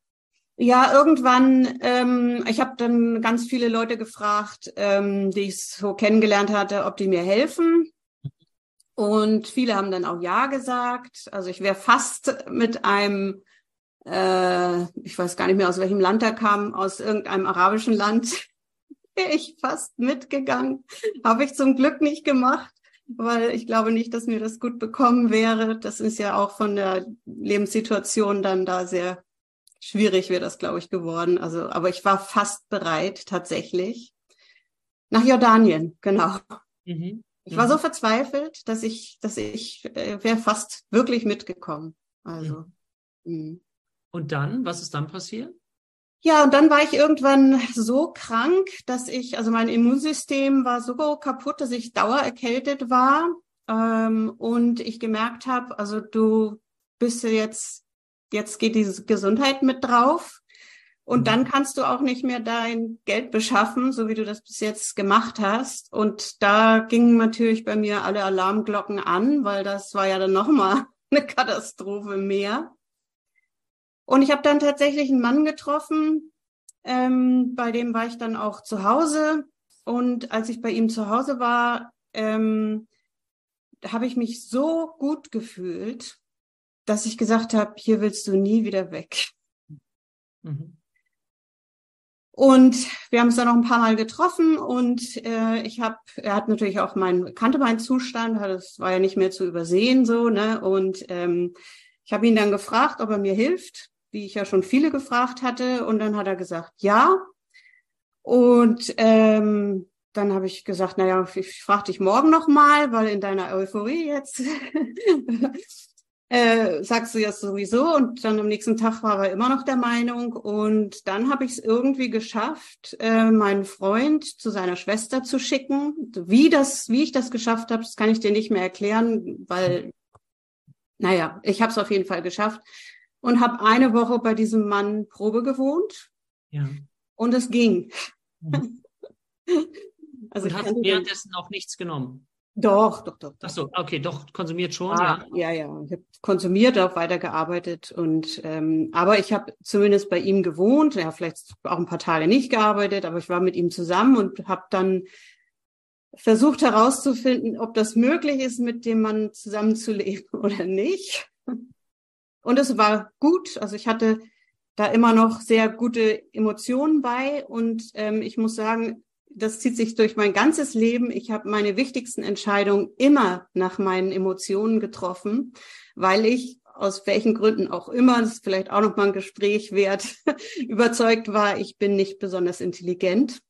Ja, irgendwann, ähm, ich habe dann ganz viele Leute gefragt, ähm, die ich so kennengelernt hatte, ob die mir helfen. Und viele haben dann auch Ja gesagt. Also ich wäre fast mit einem, äh, ich weiß gar nicht mehr, aus welchem Land er kam, aus irgendeinem arabischen Land, wäre ich fast mitgegangen. Habe ich zum Glück nicht gemacht, weil ich glaube nicht, dass mir das gut bekommen wäre. Das ist ja auch von der Lebenssituation dann da sehr schwierig wäre das, glaube ich, geworden. Also, aber ich war fast bereit, tatsächlich. Nach Jordanien, genau. Mhm. Ich war mhm. so verzweifelt, dass ich, dass ich äh, wäre fast wirklich mitgekommen. Also. Mhm. Und dann, was ist dann passiert? Ja, und dann war ich irgendwann so krank, dass ich, also mein Immunsystem war so kaputt, dass ich dauererkältet war ähm, und ich gemerkt habe, also du bist jetzt jetzt geht die Gesundheit mit drauf. Und dann mhm. kannst du auch nicht mehr dein Geld beschaffen, so wie du das bis jetzt gemacht hast. Und da gingen natürlich bei mir alle Alarmglocken an, weil das war ja dann nochmal eine Katastrophe mehr. Und ich habe dann tatsächlich einen Mann getroffen, ähm, bei dem war ich dann auch zu Hause. Und als ich bei ihm zu Hause war, ähm, habe ich mich so gut gefühlt, dass ich gesagt habe, hier willst du nie wieder weg. Mhm. Und wir haben uns dann noch ein paar Mal getroffen und äh, ich habe, er hat natürlich auch meinen, kannte meinen Zustand, das war ja nicht mehr zu übersehen so, ne? Und ähm, ich habe ihn dann gefragt, ob er mir hilft, wie ich ja schon viele gefragt hatte. Und dann hat er gesagt, ja. Und ähm, dann habe ich gesagt, naja, ich frage dich morgen noch mal, weil in deiner Euphorie jetzt äh, sagst du ja sowieso und dann am nächsten Tag war er immer noch der Meinung und dann habe ich es irgendwie geschafft, äh, meinen Freund zu seiner Schwester zu schicken. Wie das, wie ich das geschafft habe, das kann ich dir nicht mehr erklären, weil, naja, ich habe es auf jeden Fall geschafft und habe eine Woche bei diesem Mann Probe gewohnt. Ja. Und es ging. Mhm. also und hast währenddessen auch nichts genommen? Doch, doch, doch. Ach so, okay, doch, konsumiert schon, ah, ja. Ja, ja. Ich habe konsumiert, auch weitergearbeitet und ähm, aber ich habe zumindest bei ihm gewohnt, ja, vielleicht auch ein paar Tage nicht gearbeitet, aber ich war mit ihm zusammen und habe dann versucht herauszufinden, ob das möglich ist, mit dem Mann zusammenzuleben oder nicht. Und es war gut. Also ich hatte da immer noch sehr gute Emotionen bei und ähm, ich muss sagen, das zieht sich durch mein ganzes Leben. Ich habe meine wichtigsten Entscheidungen immer nach meinen Emotionen getroffen, weil ich aus welchen Gründen auch immer, das ist vielleicht auch noch mal ein Gespräch wert, überzeugt war, ich bin nicht besonders intelligent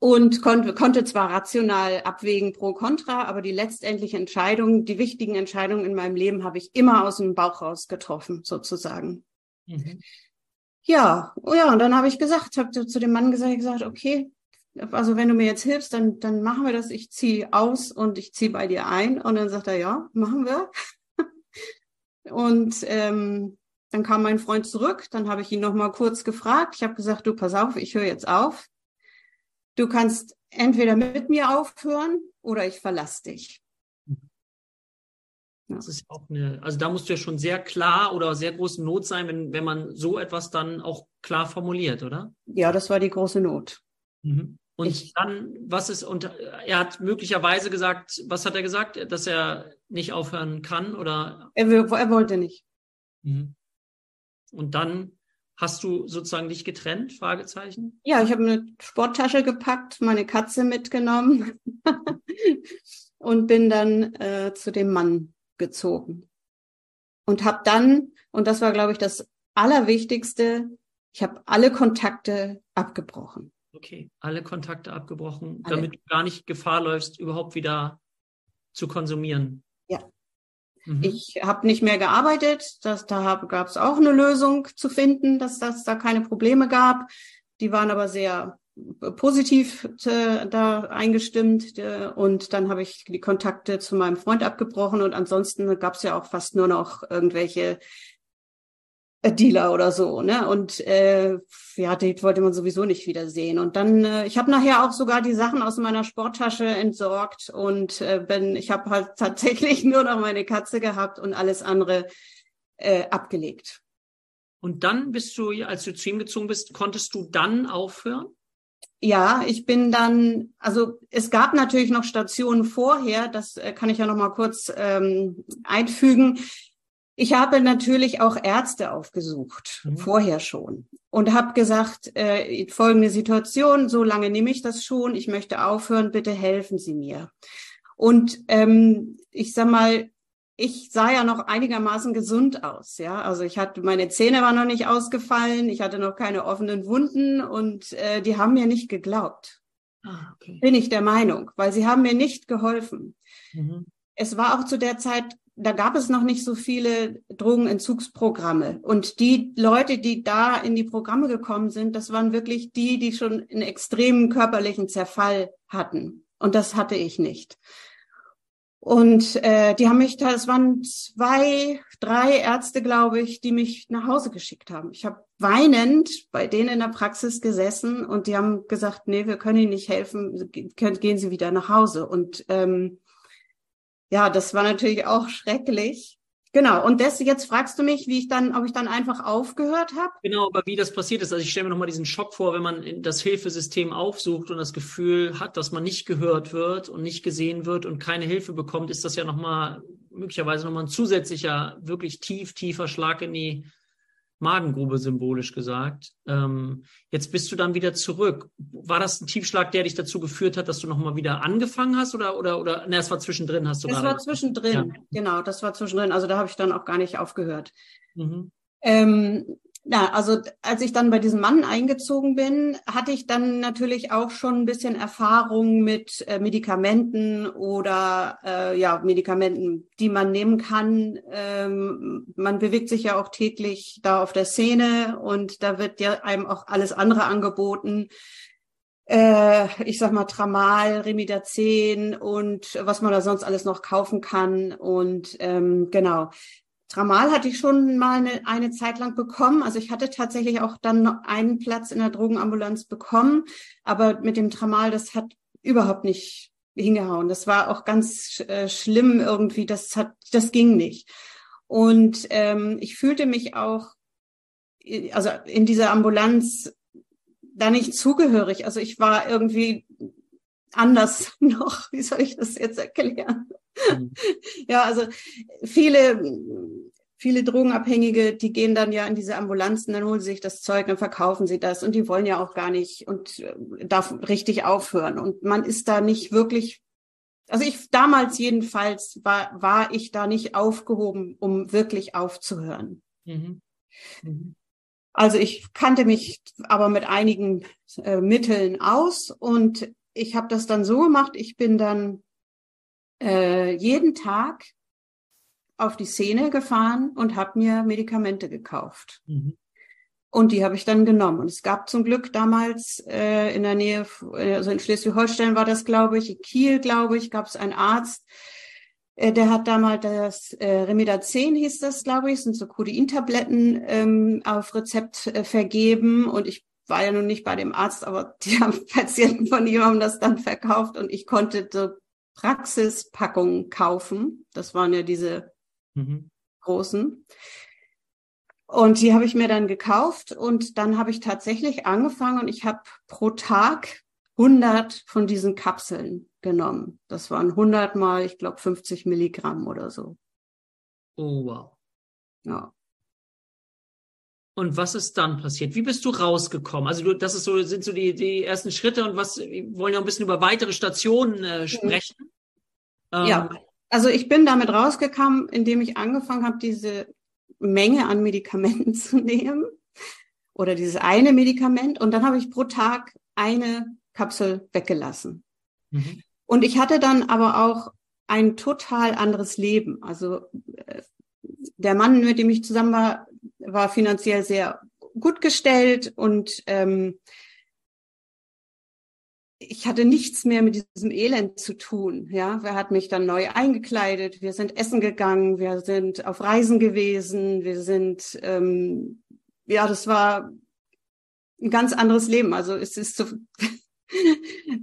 und konnte, konnte zwar rational abwägen pro contra, aber die letztendliche Entscheidung, die wichtigen Entscheidungen in meinem Leben habe ich immer aus dem Bauch raus getroffen, sozusagen. Mhm. Ja, ja, und dann habe ich gesagt, habe zu dem Mann gesagt, gesagt, okay, also wenn du mir jetzt hilfst, dann, dann machen wir das. Ich ziehe aus und ich ziehe bei dir ein. Und dann sagt er, ja, machen wir. und ähm, dann kam mein Freund zurück. Dann habe ich ihn noch mal kurz gefragt. Ich habe gesagt, du pass auf, ich höre jetzt auf. Du kannst entweder mit mir aufhören oder ich verlasse dich. Das ist auch eine, also da musst du ja schon sehr klar oder sehr große Not sein, wenn, wenn man so etwas dann auch klar formuliert, oder? Ja, das war die große Not. Mhm. Und ich, dann, was ist, und er hat möglicherweise gesagt, was hat er gesagt, dass er nicht aufhören kann oder? Er, er wollte nicht. Mhm. Und dann hast du sozusagen dich getrennt? Fragezeichen? Ja, ich habe eine Sporttasche gepackt, meine Katze mitgenommen und bin dann äh, zu dem Mann gezogen. Und habe dann, und das war, glaube ich, das Allerwichtigste, ich habe alle Kontakte abgebrochen. Okay, alle Kontakte abgebrochen, alle. damit du gar nicht Gefahr läufst, überhaupt wieder zu konsumieren. Ja. Mhm. Ich habe nicht mehr gearbeitet. Das, da gab es auch eine Lösung zu finden, dass das da keine Probleme gab. Die waren aber sehr positiv äh, da eingestimmt äh, und dann habe ich die Kontakte zu meinem Freund abgebrochen und ansonsten gab es ja auch fast nur noch irgendwelche äh, Dealer oder so, ne? Und äh, ja, die wollte man sowieso nicht wiedersehen. Und dann, äh, ich habe nachher auch sogar die Sachen aus meiner Sporttasche entsorgt und äh, bin, ich habe halt tatsächlich nur noch meine Katze gehabt und alles andere äh, abgelegt. Und dann bist du, als du zu ihm gezogen bist, konntest du dann aufhören? Ja, ich bin dann, also es gab natürlich noch Stationen vorher, das äh, kann ich ja noch mal kurz ähm, einfügen. Ich habe natürlich auch Ärzte aufgesucht, mhm. vorher schon, und habe gesagt, äh, folgende Situation, so lange nehme ich das schon, ich möchte aufhören, bitte helfen Sie mir. Und ähm, ich sag mal, ich sah ja noch einigermaßen gesund aus, ja. Also ich hatte, meine Zähne waren noch nicht ausgefallen, ich hatte noch keine offenen Wunden und äh, die haben mir nicht geglaubt. Ah, okay. Bin ich der Meinung, weil sie haben mir nicht geholfen. Mhm. Es war auch zu der Zeit da gab es noch nicht so viele Drogenentzugsprogramme. Und die Leute, die da in die Programme gekommen sind, das waren wirklich die, die schon einen extremen körperlichen Zerfall hatten. Und das hatte ich nicht. Und äh, die haben mich es waren zwei, drei Ärzte, glaube ich, die mich nach Hause geschickt haben. Ich habe weinend bei denen in der Praxis gesessen und die haben gesagt, nee, wir können Ihnen nicht helfen, gehen Sie wieder nach Hause. Und ähm, ja, das war natürlich auch schrecklich. Genau, und das, jetzt fragst du mich, wie ich dann, ob ich dann einfach aufgehört habe? Genau, aber wie das passiert ist. Also ich stelle mir nochmal diesen Schock vor, wenn man das Hilfesystem aufsucht und das Gefühl hat, dass man nicht gehört wird und nicht gesehen wird und keine Hilfe bekommt, ist das ja nochmal möglicherweise nochmal ein zusätzlicher, wirklich tief, tiefer Schlag in die Magengrube symbolisch gesagt. Ähm, jetzt bist du dann wieder zurück. War das ein Tiefschlag, der dich dazu geführt hat, dass du nochmal wieder angefangen hast oder oder oder ne, es war zwischendrin, hast du Das war zwischendrin, ja. genau, das war zwischendrin. Also da habe ich dann auch gar nicht aufgehört. Mhm. Ähm, ja, also als ich dann bei diesem Mann eingezogen bin, hatte ich dann natürlich auch schon ein bisschen Erfahrung mit äh, Medikamenten oder äh, ja Medikamenten, die man nehmen kann. Ähm, man bewegt sich ja auch täglich da auf der Szene und da wird ja einem auch alles andere angeboten. Äh, ich sag mal Tramal, Remidazin und was man da sonst alles noch kaufen kann und ähm, genau. Tramal hatte ich schon mal eine, eine Zeit lang bekommen. Also ich hatte tatsächlich auch dann noch einen Platz in der Drogenambulanz bekommen. Aber mit dem Tramal, das hat überhaupt nicht hingehauen. Das war auch ganz äh, schlimm irgendwie. Das hat, das ging nicht. Und ähm, ich fühlte mich auch, also in dieser Ambulanz da nicht zugehörig. Also ich war irgendwie anders noch. Wie soll ich das jetzt erklären? Mhm. Ja, also viele, viele Drogenabhängige, die gehen dann ja in diese Ambulanzen, dann holen sie sich das Zeug, dann verkaufen sie das und die wollen ja auch gar nicht und äh, darf richtig aufhören. Und man ist da nicht wirklich, also ich damals jedenfalls war, war ich da nicht aufgehoben, um wirklich aufzuhören. Mhm. Mhm. Also ich kannte mich aber mit einigen äh, Mitteln aus und ich habe das dann so gemacht, ich bin dann äh, jeden Tag auf die Szene gefahren und habe mir Medikamente gekauft. Mhm. Und die habe ich dann genommen. Und es gab zum Glück damals äh, in der Nähe, also in Schleswig-Holstein war das, glaube ich, in Kiel, glaube ich, gab es einen Arzt, äh, der hat damals das äh, Remidazin hieß das, glaube ich, sind so Codein-Tabletten ähm, auf Rezept äh, vergeben. Und ich war ja nun nicht bei dem Arzt, aber die haben Patienten von ihm haben das dann verkauft und ich konnte so Praxispackungen kaufen. Das waren ja diese mhm. großen. Und die habe ich mir dann gekauft und dann habe ich tatsächlich angefangen und ich habe pro Tag 100 von diesen Kapseln genommen. Das waren 100 mal, ich glaube, 50 Milligramm oder so. Oh, wow. Ja. Und was ist dann passiert? Wie bist du rausgekommen? Also du, das ist so, sind so die, die ersten Schritte und was, wir wollen ja ein bisschen über weitere Stationen äh, mhm. sprechen. Mhm. Ja, ähm, also ich bin damit rausgekommen, indem ich angefangen habe, diese Menge an Medikamenten zu nehmen oder dieses eine Medikament und dann habe ich pro Tag eine Kapsel weggelassen. Mhm. Und ich hatte dann aber auch ein total anderes Leben. Also äh, der Mann, mit dem ich zusammen war, war finanziell sehr gut gestellt und ähm, ich hatte nichts mehr mit diesem Elend zu tun. Ja, wer hat mich dann neu eingekleidet? Wir sind essen gegangen, wir sind auf Reisen gewesen, wir sind ähm, ja, das war ein ganz anderes Leben. Also es ist so,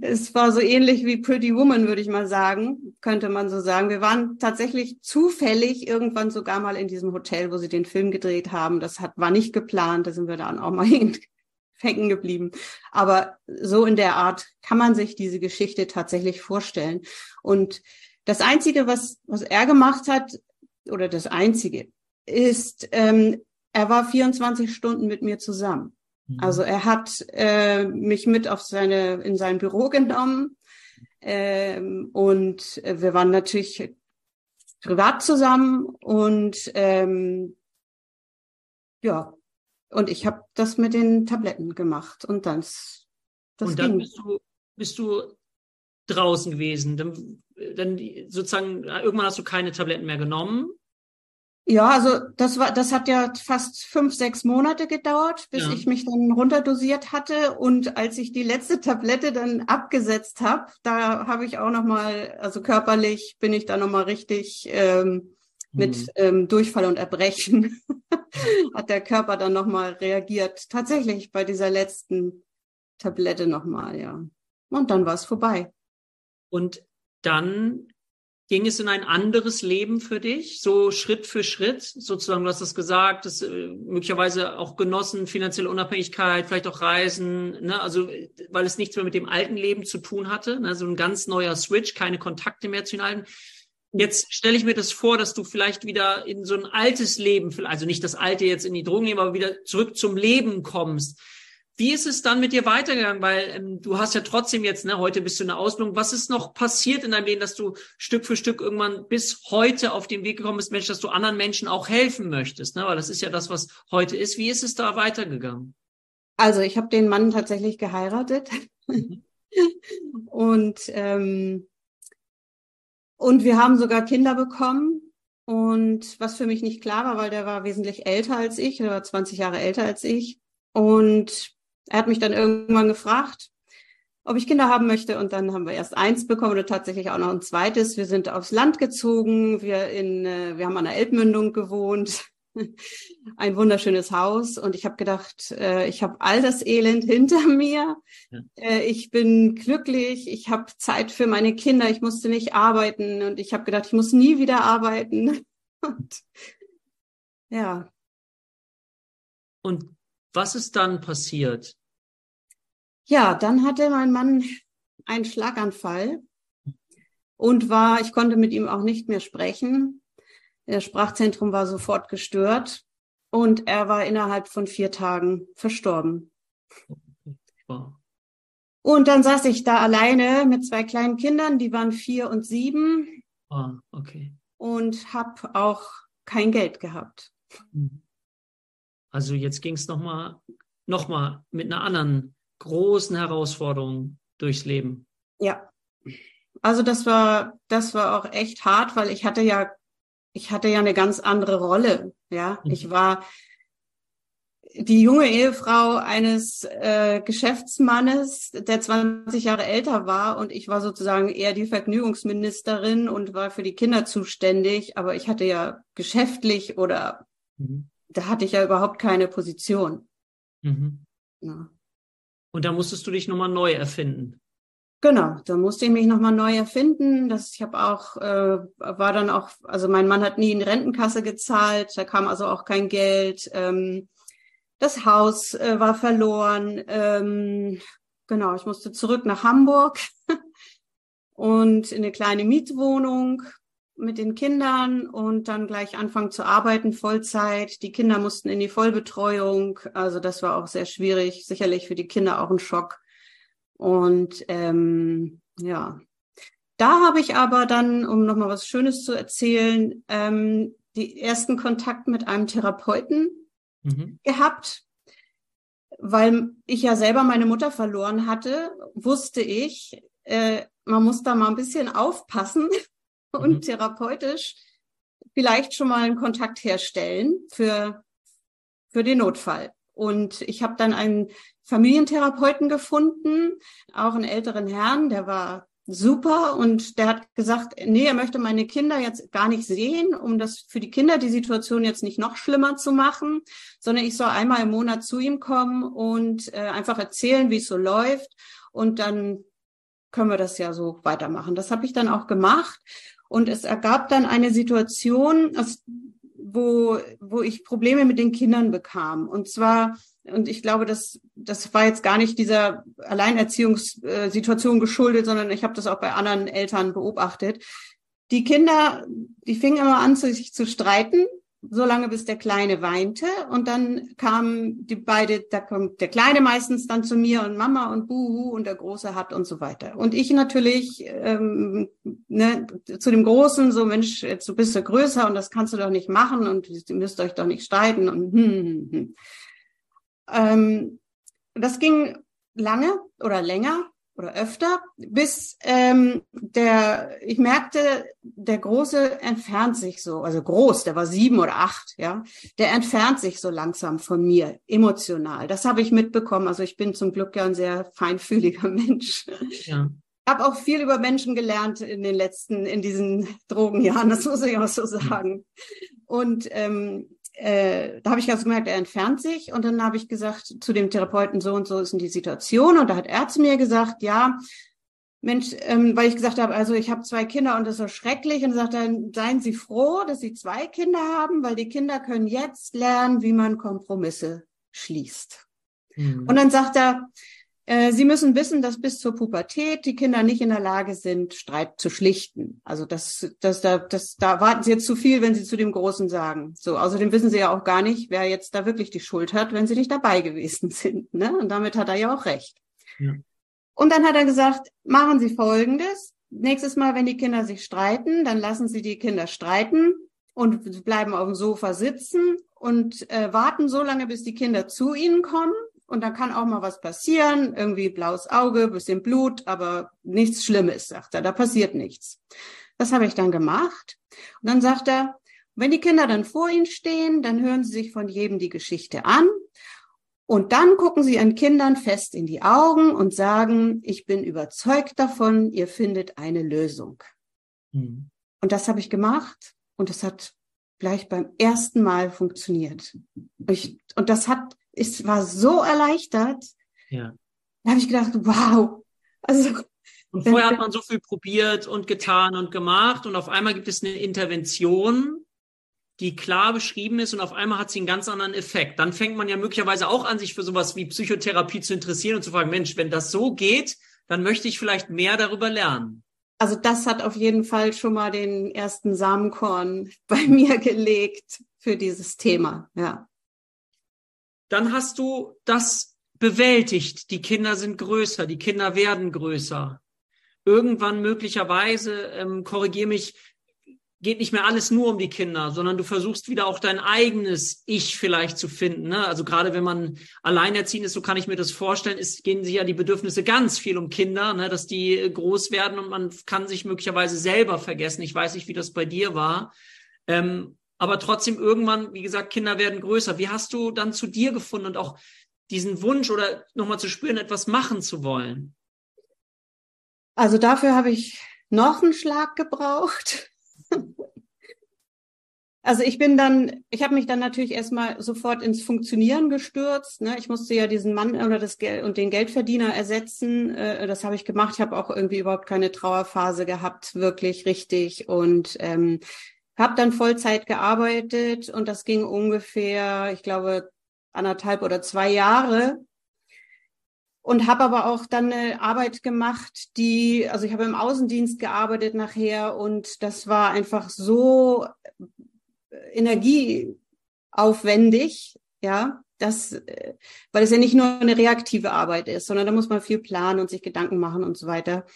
es war so ähnlich wie Pretty Woman, würde ich mal sagen, könnte man so sagen. Wir waren tatsächlich zufällig irgendwann sogar mal in diesem Hotel, wo sie den Film gedreht haben. Das hat, war nicht geplant, da sind wir dann auch mal hängen geblieben. Aber so in der Art kann man sich diese Geschichte tatsächlich vorstellen. Und das Einzige, was, was er gemacht hat, oder das Einzige, ist, ähm, er war 24 Stunden mit mir zusammen. Mhm. Also er hat äh, mich mit auf seine in sein Büro genommen ähm, und wir waren natürlich privat zusammen und ähm, ja und ich habe das mit den Tabletten gemacht und dann das und dann ging. bist du bist du draußen gewesen dann, dann sozusagen irgendwann hast du keine Tabletten mehr genommen ja, also das war, das hat ja fast fünf, sechs Monate gedauert, bis ja. ich mich dann runterdosiert hatte. Und als ich die letzte Tablette dann abgesetzt habe, da habe ich auch noch mal, also körperlich bin ich da noch mal richtig ähm, mit mhm. ähm, Durchfall und Erbrechen hat der Körper dann noch mal reagiert. Tatsächlich bei dieser letzten Tablette noch mal, ja. Und dann war es vorbei. Und dann Ging es in ein anderes Leben für dich, so Schritt für Schritt? Sozusagen, du hast das gesagt, das äh, möglicherweise auch genossen, finanzielle Unabhängigkeit, vielleicht auch Reisen, ne? also weil es nichts mehr mit dem alten Leben zu tun hatte, ne? so ein ganz neuer Switch, keine Kontakte mehr zu den alten. Jetzt stelle ich mir das vor, dass du vielleicht wieder in so ein altes Leben, also nicht das alte jetzt in die Drogen nehmen, aber wieder zurück zum Leben kommst. Wie ist es dann mit dir weitergegangen? Weil ähm, du hast ja trotzdem jetzt, ne, heute bist du in der Ausbildung. Was ist noch passiert in deinem Leben, dass du Stück für Stück irgendwann bis heute auf den Weg gekommen bist, Mensch, dass du anderen Menschen auch helfen möchtest? Ne? Weil das ist ja das, was heute ist. Wie ist es da weitergegangen? Also ich habe den Mann tatsächlich geheiratet. Mhm. und, ähm, und wir haben sogar Kinder bekommen. Und was für mich nicht klar war, weil der war wesentlich älter als ich, der war 20 Jahre älter als ich. Und er hat mich dann irgendwann gefragt, ob ich Kinder haben möchte. Und dann haben wir erst eins bekommen und tatsächlich auch noch ein zweites. Wir sind aufs Land gezogen. Wir in, äh, wir haben an der Elbmündung gewohnt. ein wunderschönes Haus. Und ich habe gedacht, äh, ich habe all das Elend hinter mir. Äh, ich bin glücklich. Ich habe Zeit für meine Kinder. Ich musste nicht arbeiten. Und ich habe gedacht, ich muss nie wieder arbeiten. Und ja. Und was ist dann passiert? Ja, dann hatte mein Mann einen Schlaganfall und war, ich konnte mit ihm auch nicht mehr sprechen. Das Sprachzentrum war sofort gestört und er war innerhalb von vier Tagen verstorben. Wow. Und dann saß ich da alleine mit zwei kleinen Kindern, die waren vier und sieben. Ah, okay. Und habe auch kein Geld gehabt. Mhm. Also jetzt ging es nochmal noch mal mit einer anderen großen Herausforderung durchs Leben. Ja. Also das war, das war auch echt hart, weil ich hatte ja, ich hatte ja eine ganz andere Rolle. Ja, mhm. ich war die junge Ehefrau eines äh, Geschäftsmannes, der 20 Jahre älter war und ich war sozusagen eher die Vergnügungsministerin und war für die Kinder zuständig, aber ich hatte ja geschäftlich oder mhm da hatte ich ja überhaupt keine Position. Mhm. Ja. Und da musstest du dich nochmal neu erfinden. Genau, da musste ich mich nochmal neu erfinden. Das, ich habe auch, äh, war dann auch, also mein Mann hat nie in Rentenkasse gezahlt, da kam also auch kein Geld. Ähm, das Haus äh, war verloren. Ähm, genau, ich musste zurück nach Hamburg und in eine kleine Mietwohnung mit den Kindern und dann gleich anfangen zu arbeiten, Vollzeit. Die Kinder mussten in die Vollbetreuung. Also das war auch sehr schwierig, sicherlich für die Kinder auch ein Schock. Und ähm, ja, da habe ich aber dann, um nochmal was Schönes zu erzählen, ähm, die ersten Kontakt mit einem Therapeuten mhm. gehabt. Weil ich ja selber meine Mutter verloren hatte, wusste ich, äh, man muss da mal ein bisschen aufpassen, und mhm. therapeutisch vielleicht schon mal einen Kontakt herstellen für, für den Notfall. Und ich habe dann einen Familientherapeuten gefunden, auch einen älteren Herrn, der war super und der hat gesagt, nee, er möchte meine Kinder jetzt gar nicht sehen, um das für die Kinder die Situation jetzt nicht noch schlimmer zu machen, sondern ich soll einmal im Monat zu ihm kommen und äh, einfach erzählen, wie es so läuft und dann können wir das ja so weitermachen. Das habe ich dann auch gemacht und es ergab dann eine Situation, wo, wo ich Probleme mit den Kindern bekam. Und zwar und ich glaube, das, das war jetzt gar nicht dieser Alleinerziehungssituation geschuldet, sondern ich habe das auch bei anderen Eltern beobachtet. Die Kinder, die fingen immer an, sich zu streiten, solange bis der Kleine weinte. Und dann kamen die beide, da kommt der Kleine meistens dann zu mir und Mama und Buhu und der Große hat und so weiter. Und ich natürlich ähm, ne, zu dem Großen, so Mensch, jetzt bist du größer und das kannst du doch nicht machen und ihr müsst euch doch nicht streiten und hm, hm, hm. Ähm, das ging lange oder länger oder öfter, bis ähm, der, ich merkte, der Große entfernt sich so, also groß, der war sieben oder acht, ja, der entfernt sich so langsam von mir, emotional. Das habe ich mitbekommen. Also ich bin zum Glück ja ein sehr feinfühliger Mensch. Ja. Habe auch viel über Menschen gelernt in den letzten, in diesen Drogenjahren, das muss ich auch so sagen. Und ähm, äh, da habe ich also gemerkt, er entfernt sich und dann habe ich gesagt zu dem Therapeuten, so und so ist in die Situation und da hat er zu mir gesagt, ja, Mensch, ähm, weil ich gesagt habe, also ich habe zwei Kinder und das ist so schrecklich und sagt dann, seien Sie froh, dass Sie zwei Kinder haben, weil die Kinder können jetzt lernen, wie man Kompromisse schließt. Mhm. Und dann sagt er, Sie müssen wissen, dass bis zur Pubertät die Kinder nicht in der Lage sind, Streit zu schlichten. Also das, das, da, das, da warten Sie jetzt zu viel, wenn Sie zu dem Großen sagen. So, außerdem wissen Sie ja auch gar nicht, wer jetzt da wirklich die Schuld hat, wenn Sie nicht dabei gewesen sind. Ne? Und damit hat er ja auch recht. Ja. Und dann hat er gesagt, machen Sie Folgendes. Nächstes Mal, wenn die Kinder sich streiten, dann lassen Sie die Kinder streiten und bleiben auf dem Sofa sitzen und äh, warten so lange, bis die Kinder zu Ihnen kommen und dann kann auch mal was passieren, irgendwie blaues Auge, bisschen Blut, aber nichts Schlimmes, sagt er, da passiert nichts. Das habe ich dann gemacht. Und dann sagt er, wenn die Kinder dann vor Ihnen stehen, dann hören Sie sich von jedem die Geschichte an und dann gucken Sie Ihren Kindern fest in die Augen und sagen, ich bin überzeugt davon, ihr findet eine Lösung. Mhm. Und das habe ich gemacht und das hat gleich beim ersten Mal funktioniert. Ich, und das hat ich war so erleichtert. Ja. Da habe ich gedacht, wow. Also und vorher hat man so viel probiert und getan und gemacht und auf einmal gibt es eine Intervention, die klar beschrieben ist und auf einmal hat sie einen ganz anderen Effekt. Dann fängt man ja möglicherweise auch an, sich für sowas wie Psychotherapie zu interessieren und zu fragen, Mensch, wenn das so geht, dann möchte ich vielleicht mehr darüber lernen. Also das hat auf jeden Fall schon mal den ersten Samenkorn bei mir gelegt für dieses Thema, ja dann hast du das bewältigt. Die Kinder sind größer, die Kinder werden größer. Irgendwann möglicherweise, ähm, korrigiere mich, geht nicht mehr alles nur um die Kinder, sondern du versuchst wieder auch dein eigenes Ich vielleicht zu finden. Ne? Also gerade wenn man alleinerziehend ist, so kann ich mir das vorstellen, ist, gehen sich ja die Bedürfnisse ganz viel um Kinder, ne? dass die groß werden und man kann sich möglicherweise selber vergessen. Ich weiß nicht, wie das bei dir war. Ähm, aber trotzdem irgendwann, wie gesagt, Kinder werden größer. Wie hast du dann zu dir gefunden und auch diesen Wunsch oder nochmal zu spüren, etwas machen zu wollen? Also dafür habe ich noch einen Schlag gebraucht. Also ich bin dann, ich habe mich dann natürlich erstmal sofort ins Funktionieren gestürzt. Ne? Ich musste ja diesen Mann oder das Geld und den Geldverdiener ersetzen. Äh, das habe ich gemacht. Ich habe auch irgendwie überhaupt keine Trauerphase gehabt, wirklich richtig. Und ähm, habe dann Vollzeit gearbeitet und das ging ungefähr, ich glaube, anderthalb oder zwei Jahre. Und habe aber auch dann eine Arbeit gemacht, die, also ich habe im Außendienst gearbeitet nachher und das war einfach so energieaufwendig, ja, das, weil es ja nicht nur eine reaktive Arbeit ist, sondern da muss man viel planen und sich Gedanken machen und so weiter.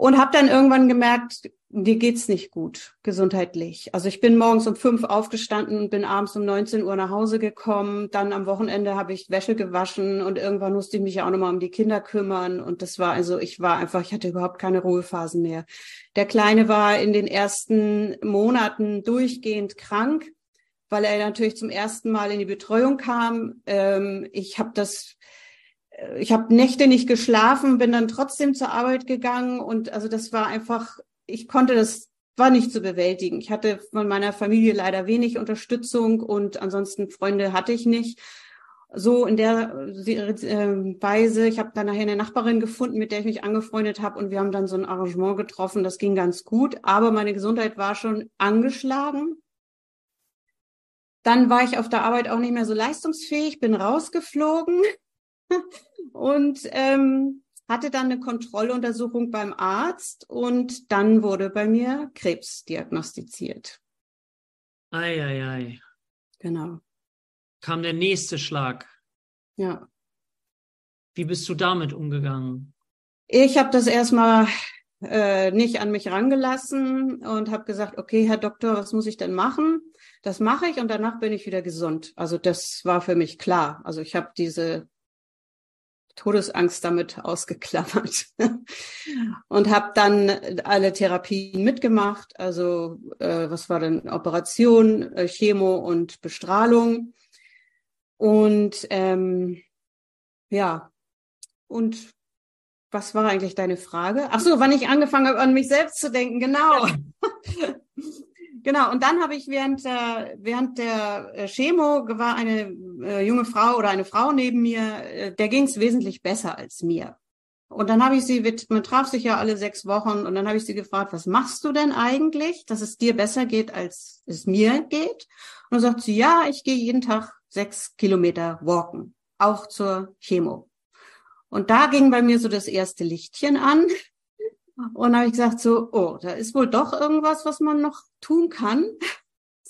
Und habe dann irgendwann gemerkt, mir geht's nicht gut gesundheitlich. Also ich bin morgens um fünf aufgestanden und bin abends um 19 Uhr nach Hause gekommen. Dann am Wochenende habe ich Wäsche gewaschen und irgendwann musste ich mich ja auch nochmal um die Kinder kümmern. Und das war also, ich war einfach, ich hatte überhaupt keine Ruhephasen mehr. Der Kleine war in den ersten Monaten durchgehend krank, weil er natürlich zum ersten Mal in die Betreuung kam. Ähm, ich habe das ich habe Nächte nicht geschlafen, bin dann trotzdem zur Arbeit gegangen und also das war einfach ich konnte das war nicht zu bewältigen. Ich hatte von meiner Familie leider wenig Unterstützung und ansonsten Freunde hatte ich nicht. So in der äh, Weise, ich habe dann nachher eine Nachbarin gefunden, mit der ich mich angefreundet habe und wir haben dann so ein Arrangement getroffen, das ging ganz gut, aber meine Gesundheit war schon angeschlagen. Dann war ich auf der Arbeit auch nicht mehr so leistungsfähig, bin rausgeflogen und ähm, hatte dann eine Kontrolluntersuchung beim Arzt und dann wurde bei mir Krebs diagnostiziert. Ei, ei, ei. Genau. Kam der nächste Schlag. Ja. Wie bist du damit umgegangen? Ich habe das erstmal äh, nicht an mich rangelassen und habe gesagt, okay, Herr Doktor, was muss ich denn machen? Das mache ich und danach bin ich wieder gesund. Also das war für mich klar. Also ich habe diese Todesangst damit ausgeklammert und habe dann alle Therapien mitgemacht. Also äh, was war denn Operation, äh, Chemo und Bestrahlung und ähm, ja und was war eigentlich deine Frage? Ach so, wann ich angefangen habe, an mich selbst zu denken. Genau. Genau, und dann habe ich während der, während der äh, Chemo war eine äh, junge Frau oder eine Frau neben mir, äh, der ging es wesentlich besser als mir. Und dann habe ich sie, man traf sich ja alle sechs Wochen und dann habe ich sie gefragt, was machst du denn eigentlich, dass es dir besser geht, als es mir geht? Und dann sagt sie, ja, ich gehe jeden Tag sechs Kilometer walken, auch zur Chemo. Und da ging bei mir so das erste Lichtchen an. Und habe ich gesagt so, oh, da ist wohl doch irgendwas, was man noch tun kann.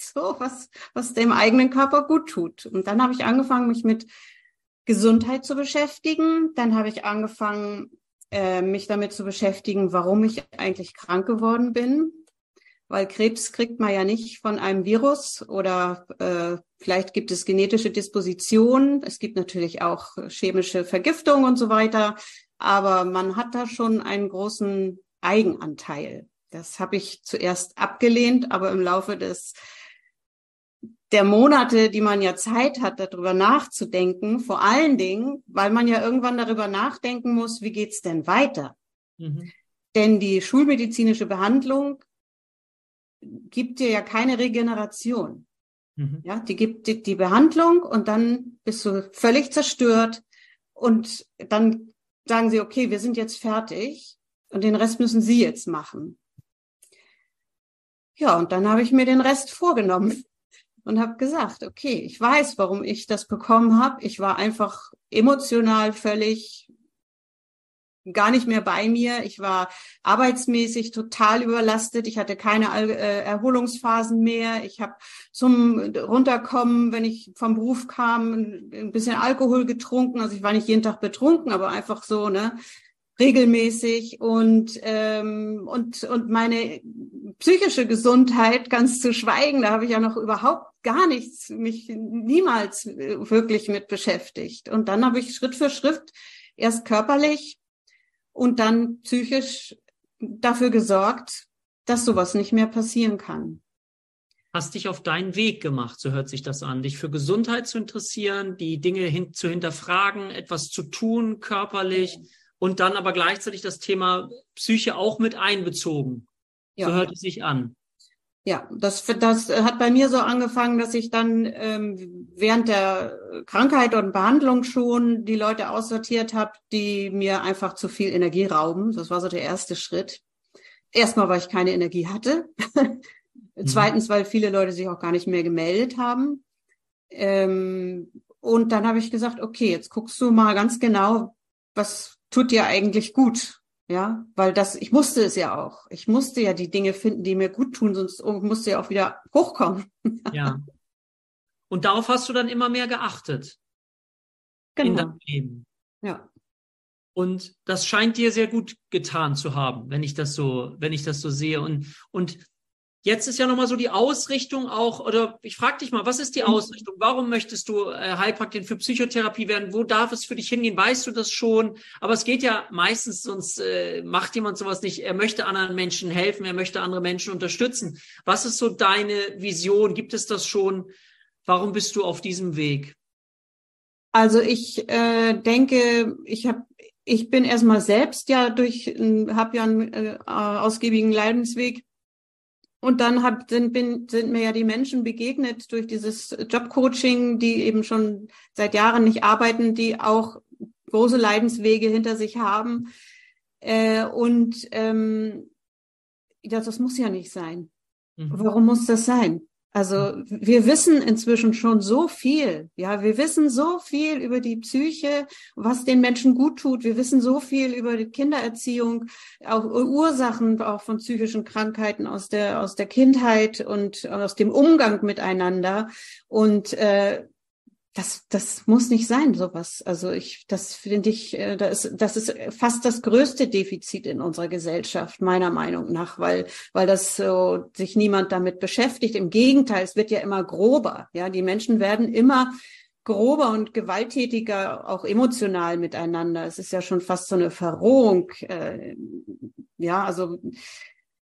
So, was, was dem eigenen Körper gut tut. Und dann habe ich angefangen, mich mit Gesundheit zu beschäftigen. Dann habe ich angefangen, äh, mich damit zu beschäftigen, warum ich eigentlich krank geworden bin. Weil Krebs kriegt man ja nicht von einem Virus oder äh, vielleicht gibt es genetische Dispositionen. Es gibt natürlich auch chemische Vergiftung und so weiter aber man hat da schon einen großen Eigenanteil. Das habe ich zuerst abgelehnt, aber im Laufe des der Monate, die man ja Zeit hat, darüber nachzudenken, vor allen Dingen, weil man ja irgendwann darüber nachdenken muss, wie geht's denn weiter? Mhm. Denn die schulmedizinische Behandlung gibt dir ja keine Regeneration. Mhm. Ja, die gibt die, die Behandlung und dann bist du völlig zerstört und dann sagen sie, okay, wir sind jetzt fertig und den Rest müssen Sie jetzt machen. Ja, und dann habe ich mir den Rest vorgenommen und habe gesagt, okay, ich weiß, warum ich das bekommen habe. Ich war einfach emotional völlig gar nicht mehr bei mir. Ich war arbeitsmäßig total überlastet. Ich hatte keine äh, Erholungsphasen mehr. Ich habe zum Runterkommen, wenn ich vom Beruf kam, ein bisschen Alkohol getrunken. Also ich war nicht jeden Tag betrunken, aber einfach so, ne? regelmäßig und ähm, und und meine psychische Gesundheit ganz zu schweigen, da habe ich ja noch überhaupt gar nichts mich niemals wirklich mit beschäftigt und dann habe ich Schritt für Schritt erst körperlich und dann psychisch dafür gesorgt, dass sowas nicht mehr passieren kann. Hast dich auf deinen Weg gemacht, so hört sich das an, dich für Gesundheit zu interessieren, die Dinge hin, zu hinterfragen, etwas zu tun körperlich und dann aber gleichzeitig das Thema Psyche auch mit einbezogen. Ja. So hört es sich an. Ja, das, das hat bei mir so angefangen, dass ich dann ähm, während der Krankheit und Behandlung schon die Leute aussortiert habe, die mir einfach zu viel Energie rauben. Das war so der erste Schritt. Erstmal, weil ich keine Energie hatte. mhm. Zweitens, weil viele Leute sich auch gar nicht mehr gemeldet haben. Ähm, und dann habe ich gesagt, okay, jetzt guckst du mal ganz genau, was tut dir eigentlich gut? Ja, weil das, ich musste es ja auch. Ich musste ja die Dinge finden, die mir gut tun, sonst musste ja auch wieder hochkommen. ja. Und darauf hast du dann immer mehr geachtet. Genau. In deinem Leben. Ja. Und das scheint dir sehr gut getan zu haben, wenn ich das so, wenn ich das so sehe. Und, und Jetzt ist ja nochmal so die Ausrichtung auch, oder ich frage dich mal, was ist die mhm. Ausrichtung? Warum möchtest du äh, Heilpraktikerin für Psychotherapie werden? Wo darf es für dich hingehen? Weißt du das schon? Aber es geht ja meistens, sonst äh, macht jemand sowas nicht. Er möchte anderen Menschen helfen, er möchte andere Menschen unterstützen. Was ist so deine Vision? Gibt es das schon? Warum bist du auf diesem Weg? Also ich äh, denke, ich habe ich bin erstmal selbst ja durch, habe ja einen äh, ausgiebigen Leidensweg und dann hab, sind, bin, sind mir ja die Menschen begegnet durch dieses Jobcoaching, die eben schon seit Jahren nicht arbeiten, die auch große Leidenswege hinter sich haben. Äh, und ähm, das, das muss ja nicht sein. Mhm. Warum muss das sein? Also wir wissen inzwischen schon so viel. Ja, wir wissen so viel über die Psyche, was den Menschen gut tut. Wir wissen so viel über die Kindererziehung, auch Ursachen auch von psychischen Krankheiten aus der aus der Kindheit und aus dem Umgang miteinander. Und äh, das, das muss nicht sein, sowas. Also ich, das finde ich, äh, das, ist, das ist fast das größte Defizit in unserer Gesellschaft, meiner Meinung nach, weil, weil das so sich niemand damit beschäftigt. Im Gegenteil, es wird ja immer grober. Ja, die Menschen werden immer grober und gewalttätiger, auch emotional miteinander. Es ist ja schon fast so eine Verrohung. Äh, ja, also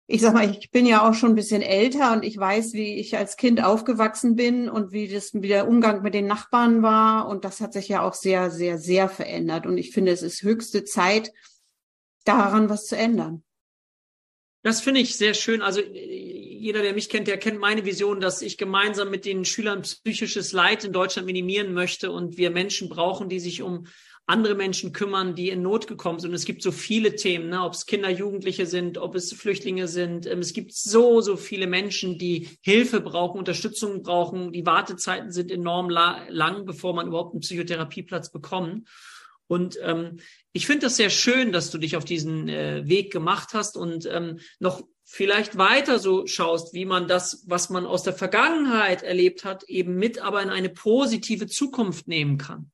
ich sag mal, ich bin ja auch schon ein bisschen älter und ich weiß, wie ich als Kind aufgewachsen bin und wie das, wie der Umgang mit den Nachbarn war. Und das hat sich ja auch sehr, sehr, sehr verändert. Und ich finde, es ist höchste Zeit, daran was zu ändern. Das finde ich sehr schön. Also jeder, der mich kennt, der kennt meine Vision, dass ich gemeinsam mit den Schülern psychisches Leid in Deutschland minimieren möchte und wir Menschen brauchen, die sich um andere Menschen kümmern, die in Not gekommen sind. Es gibt so viele Themen, ne? ob es Kinder, Jugendliche sind, ob es Flüchtlinge sind. Ähm, es gibt so, so viele Menschen, die Hilfe brauchen, Unterstützung brauchen. Die Wartezeiten sind enorm la lang, bevor man überhaupt einen Psychotherapieplatz bekommt. Und ähm, ich finde das sehr schön, dass du dich auf diesen äh, Weg gemacht hast und ähm, noch vielleicht weiter so schaust, wie man das, was man aus der Vergangenheit erlebt hat, eben mit aber in eine positive Zukunft nehmen kann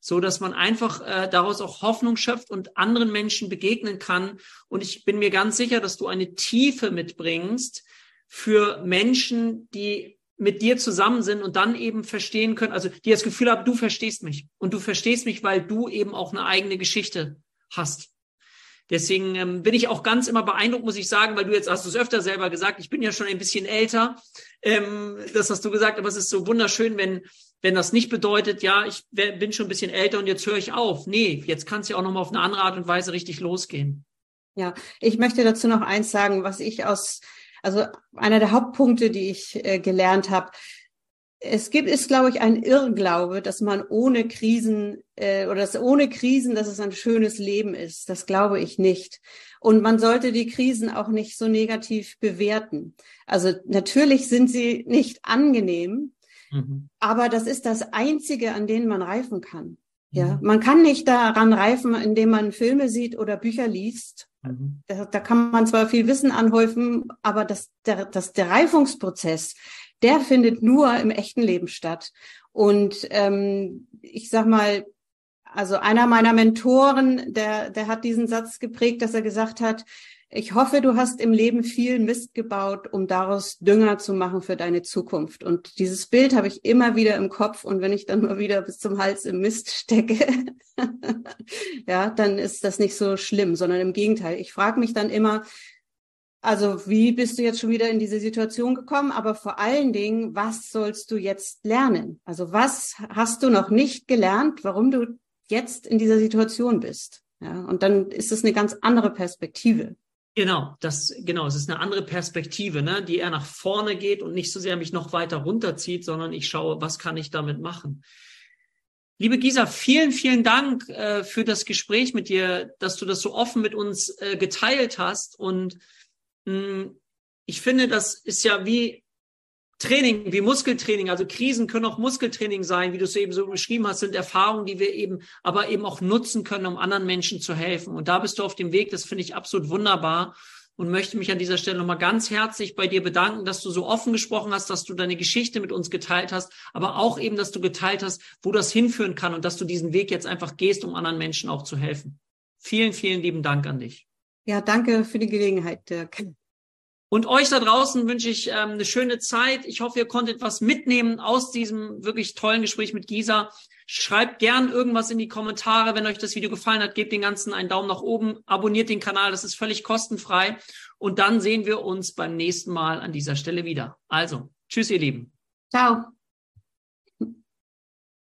so dass man einfach äh, daraus auch Hoffnung schöpft und anderen Menschen begegnen kann. Und ich bin mir ganz sicher, dass du eine Tiefe mitbringst für Menschen, die mit dir zusammen sind und dann eben verstehen können, also die das Gefühl haben, du verstehst mich und du verstehst mich, weil du eben auch eine eigene Geschichte hast. Deswegen ähm, bin ich auch ganz immer beeindruckt, muss ich sagen, weil du jetzt hast du es öfter selber gesagt, ich bin ja schon ein bisschen älter. Ähm, das hast du gesagt, aber es ist so wunderschön, wenn wenn das nicht bedeutet, ja, ich bin schon ein bisschen älter und jetzt höre ich auf. Nee, jetzt kann es ja auch nochmal auf eine andere Art und Weise richtig losgehen. Ja, ich möchte dazu noch eins sagen, was ich aus, also einer der Hauptpunkte, die ich äh, gelernt habe. Es gibt, ist, glaube ich, ein Irrglaube, dass man ohne Krisen äh, oder dass ohne Krisen, dass es ein schönes Leben ist. Das glaube ich nicht. Und man sollte die Krisen auch nicht so negativ bewerten. Also natürlich sind sie nicht angenehm, Mhm. Aber das ist das Einzige, an denen man reifen kann. Ja, mhm. man kann nicht daran reifen, indem man Filme sieht oder Bücher liest. Mhm. Da, da, kann man zwar viel Wissen anhäufen, aber das, der, das, der Reifungsprozess, der findet nur im echten Leben statt. Und ähm, ich sag mal, also einer meiner Mentoren, der, der hat diesen Satz geprägt, dass er gesagt hat, ich hoffe, du hast im Leben viel Mist gebaut, um daraus Dünger zu machen für deine Zukunft. Und dieses Bild habe ich immer wieder im Kopf. Und wenn ich dann mal wieder bis zum Hals im Mist stecke, ja, dann ist das nicht so schlimm, sondern im Gegenteil. Ich frage mich dann immer, also wie bist du jetzt schon wieder in diese Situation gekommen? Aber vor allen Dingen, was sollst du jetzt lernen? Also was hast du noch nicht gelernt, warum du jetzt in dieser Situation bist? Ja, und dann ist es eine ganz andere Perspektive. Genau, das, genau, es ist eine andere Perspektive, ne, die eher nach vorne geht und nicht so sehr mich noch weiter runterzieht, sondern ich schaue, was kann ich damit machen. Liebe Gisa, vielen, vielen Dank äh, für das Gespräch mit dir, dass du das so offen mit uns äh, geteilt hast. Und ich finde, das ist ja wie Training, wie Muskeltraining, also Krisen können auch Muskeltraining sein, wie du es eben so beschrieben hast, sind Erfahrungen, die wir eben, aber eben auch nutzen können, um anderen Menschen zu helfen. Und da bist du auf dem Weg, das finde ich absolut wunderbar. und möchte mich an dieser Stelle nochmal ganz herzlich bei dir bedanken, dass du so offen gesprochen hast, dass du deine Geschichte mit uns geteilt hast, aber auch eben, dass du geteilt hast, wo das hinführen kann und dass du diesen Weg jetzt einfach gehst, um anderen Menschen auch zu helfen. Vielen, vielen lieben Dank an dich. Ja, danke für die Gelegenheit, Dirk. Und euch da draußen wünsche ich ähm, eine schöne Zeit. Ich hoffe, ihr konntet was mitnehmen aus diesem wirklich tollen Gespräch mit Gisa. Schreibt gern irgendwas in die Kommentare, wenn euch das Video gefallen hat. Gebt den Ganzen einen Daumen nach oben, abonniert den Kanal, das ist völlig kostenfrei. Und dann sehen wir uns beim nächsten Mal an dieser Stelle wieder. Also, tschüss, ihr Lieben. Ciao.